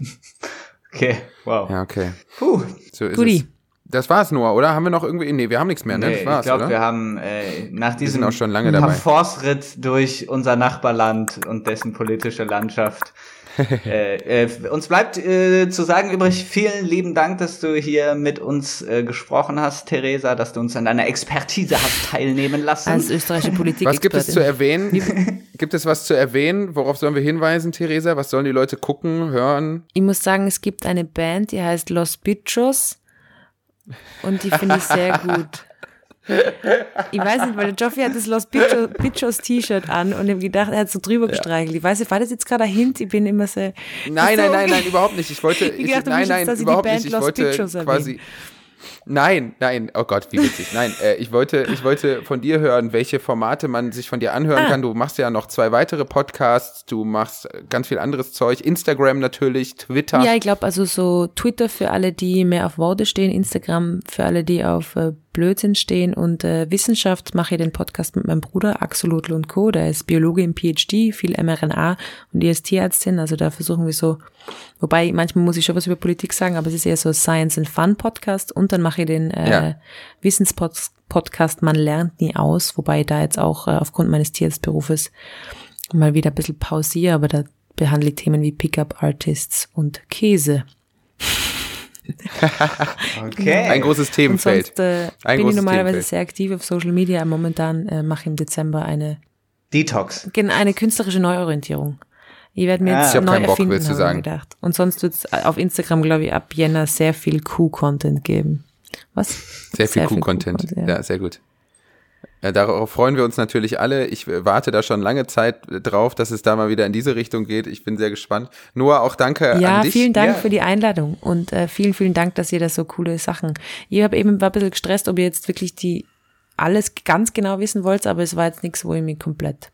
Okay. Wow. ja, okay. Puh. So ist Guti. es. Das war's nur, oder? Haben wir noch irgendwie, nee, wir haben nichts mehr, ne? Nee, Das war's, ich glaube, wir haben äh, nach diesem sind auch schon lange dabei. Parforce-Ritt durch unser Nachbarland und dessen politische Landschaft. äh, äh, uns bleibt äh, zu sagen übrig, vielen lieben Dank, dass du hier mit uns äh, gesprochen hast, Theresa, dass du uns an deiner Expertise hast teilnehmen lassen. Als österreichische Politik. Was gibt es zu erwähnen? gibt es was zu erwähnen? Worauf sollen wir hinweisen, Theresa? Was sollen die Leute gucken, hören? Ich muss sagen, es gibt eine Band, die heißt Los Bichos und die finde ich sehr gut. Ich weiß nicht, weil der Joffi hat das Los Bichos, T-Shirt an und habe gedacht, er hat so drüber gestreichelt. Ich weiß nicht, war das jetzt gerade ein Hint? Ich bin immer so. Nein, nein, so nein, nein, überhaupt nicht. Ich wollte, Ich ich, dachte, nein, nein, dass ich die überhaupt Band nicht. Ich Los wollte quasi, nein, nein, oh Gott, wie witzig. Nein, äh, ich wollte, ich wollte von dir hören, welche Formate man sich von dir anhören Ah. kann. Du machst ja noch zwei weitere Podcasts, du machst ganz viel anderes Zeug, Instagram natürlich, Twitter. Ja, ich glaube, also so Twitter für alle, die mehr auf Worte stehen, Instagram für alle, die auf äh, Blödsinn stehen und äh, Wissenschaft mache ich den Podcast mit meinem Bruder Axolotl und Co. Der ist Biologe im PhD, viel mRNA und die ist Tierärztin, also da versuchen wir so, wobei manchmal muss ich schon was über Politik sagen, aber es ist eher so Science and Fun Podcast und dann mache ich den äh, Ja. Wissenspodcast Man lernt nie aus, wobei ich da jetzt auch äh, aufgrund meines Tierarztberufes mal wieder ein bisschen pausiere, aber da behandle ich Themen wie Pickup Artists und Käse. okay. Ein großes Und Themenfeld. sonst äh, Ein bin ich normalerweise Themenfeld. sehr aktiv auf Social Media. Momentan äh, mache ich im Dezember eine, Detox. eine künstlerische Neuorientierung. Ich werde mir Ah. jetzt Ich hab neu keinen Bock, erfinden, willst du habe ich sagen. gedacht. Und sonst wird es auf Instagram, glaube ich, ab Jänner sehr viel Q-Content geben. Was? Sehr viel Q-Content. Q-Content, ja. sehr gut. Ja, darauf freuen wir uns natürlich alle. Ich warte da schon lange Zeit drauf, dass es da mal wieder in diese Richtung geht. Ich bin sehr gespannt. Noah, auch danke Ja, an dich. vielen Dank Ja. für die Einladung und äh, vielen, vielen Dank, dass ihr da so coole Sachen. Ich habe eben war ein bisschen gestresst, ob ihr jetzt wirklich die alles ganz genau wissen wollt, aber es war jetzt nichts, wo ich mich komplett.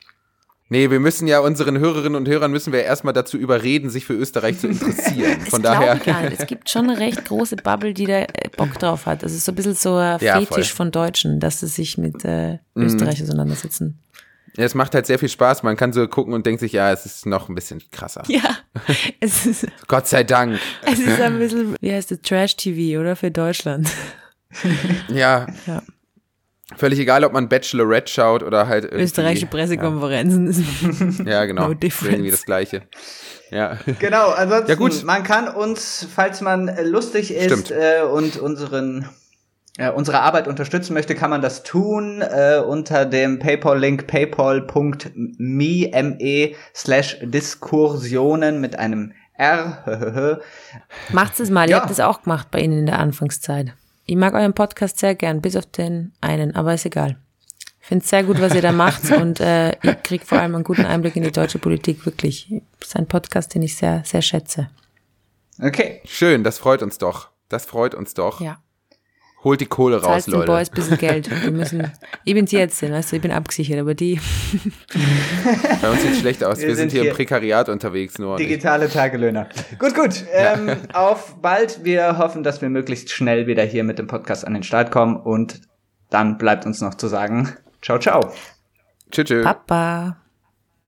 Nee, wir müssen ja unseren Hörerinnen und Hörern müssen wir erstmal dazu überreden, sich für Österreich zu interessieren. Von daher. gar nicht. Es gibt schon eine recht große Bubble, die da äh, Bock drauf hat. Das ist so ein bisschen so ein Ja, Fetisch voll. von Deutschen, dass sie sich mit äh, Mhm. Österreich auseinandersetzen. Ja, es macht halt sehr viel Spaß. Man kann so gucken und denkt sich, ja, es ist noch ein bisschen krasser. Ja, es ist, Gott sei Dank. es ist ein bisschen, wie heißt das, Trash-TV, oder? Für Deutschland. Ja. Ja. Völlig egal, ob man Bachelorette schaut oder halt irgendwie. Österreichische Pressekonferenzen. Ja, genau. No difference. Irgendwie das Gleiche. Ja. Genau, ansonsten, Ja, gut. man kann uns, falls man äh, lustig ist äh, und unseren äh, unsere Arbeit unterstützen möchte, kann man das tun äh, unter dem PayPal-Link paypal.me me slash Diskursionen mit einem R. Macht's es mal, ihr Ja. habt es auch gemacht bei Ihnen in der Anfangszeit. Ich mag euren Podcast sehr gern, bis auf den einen, aber ist egal. Ich finde es sehr gut, was ihr da macht und äh, ich krieg vor allem einen guten Einblick in die deutsche Politik, wirklich. Das ist ein Podcast, den ich sehr, sehr schätze. okay. Schön, das freut uns doch. Das freut uns doch. Ja. Holt die Kohle raus, den Leute. Boys ein bisschen Geld. Wir müssen, ich bin Tierärztin, weißt du, ich bin abgesichert, aber die, Bei uns sieht schlecht aus. Wir, Wir sind sind hier hier im Prekariat unterwegs nur. Digitale Tagelöhner. Gut, gut. Ähm, auf bald. Wir hoffen, dass wir möglichst schnell wieder hier mit dem Podcast an den Start kommen und dann bleibt uns noch zu sagen, ciao, ciao. Tschüss. tschüss. Papa.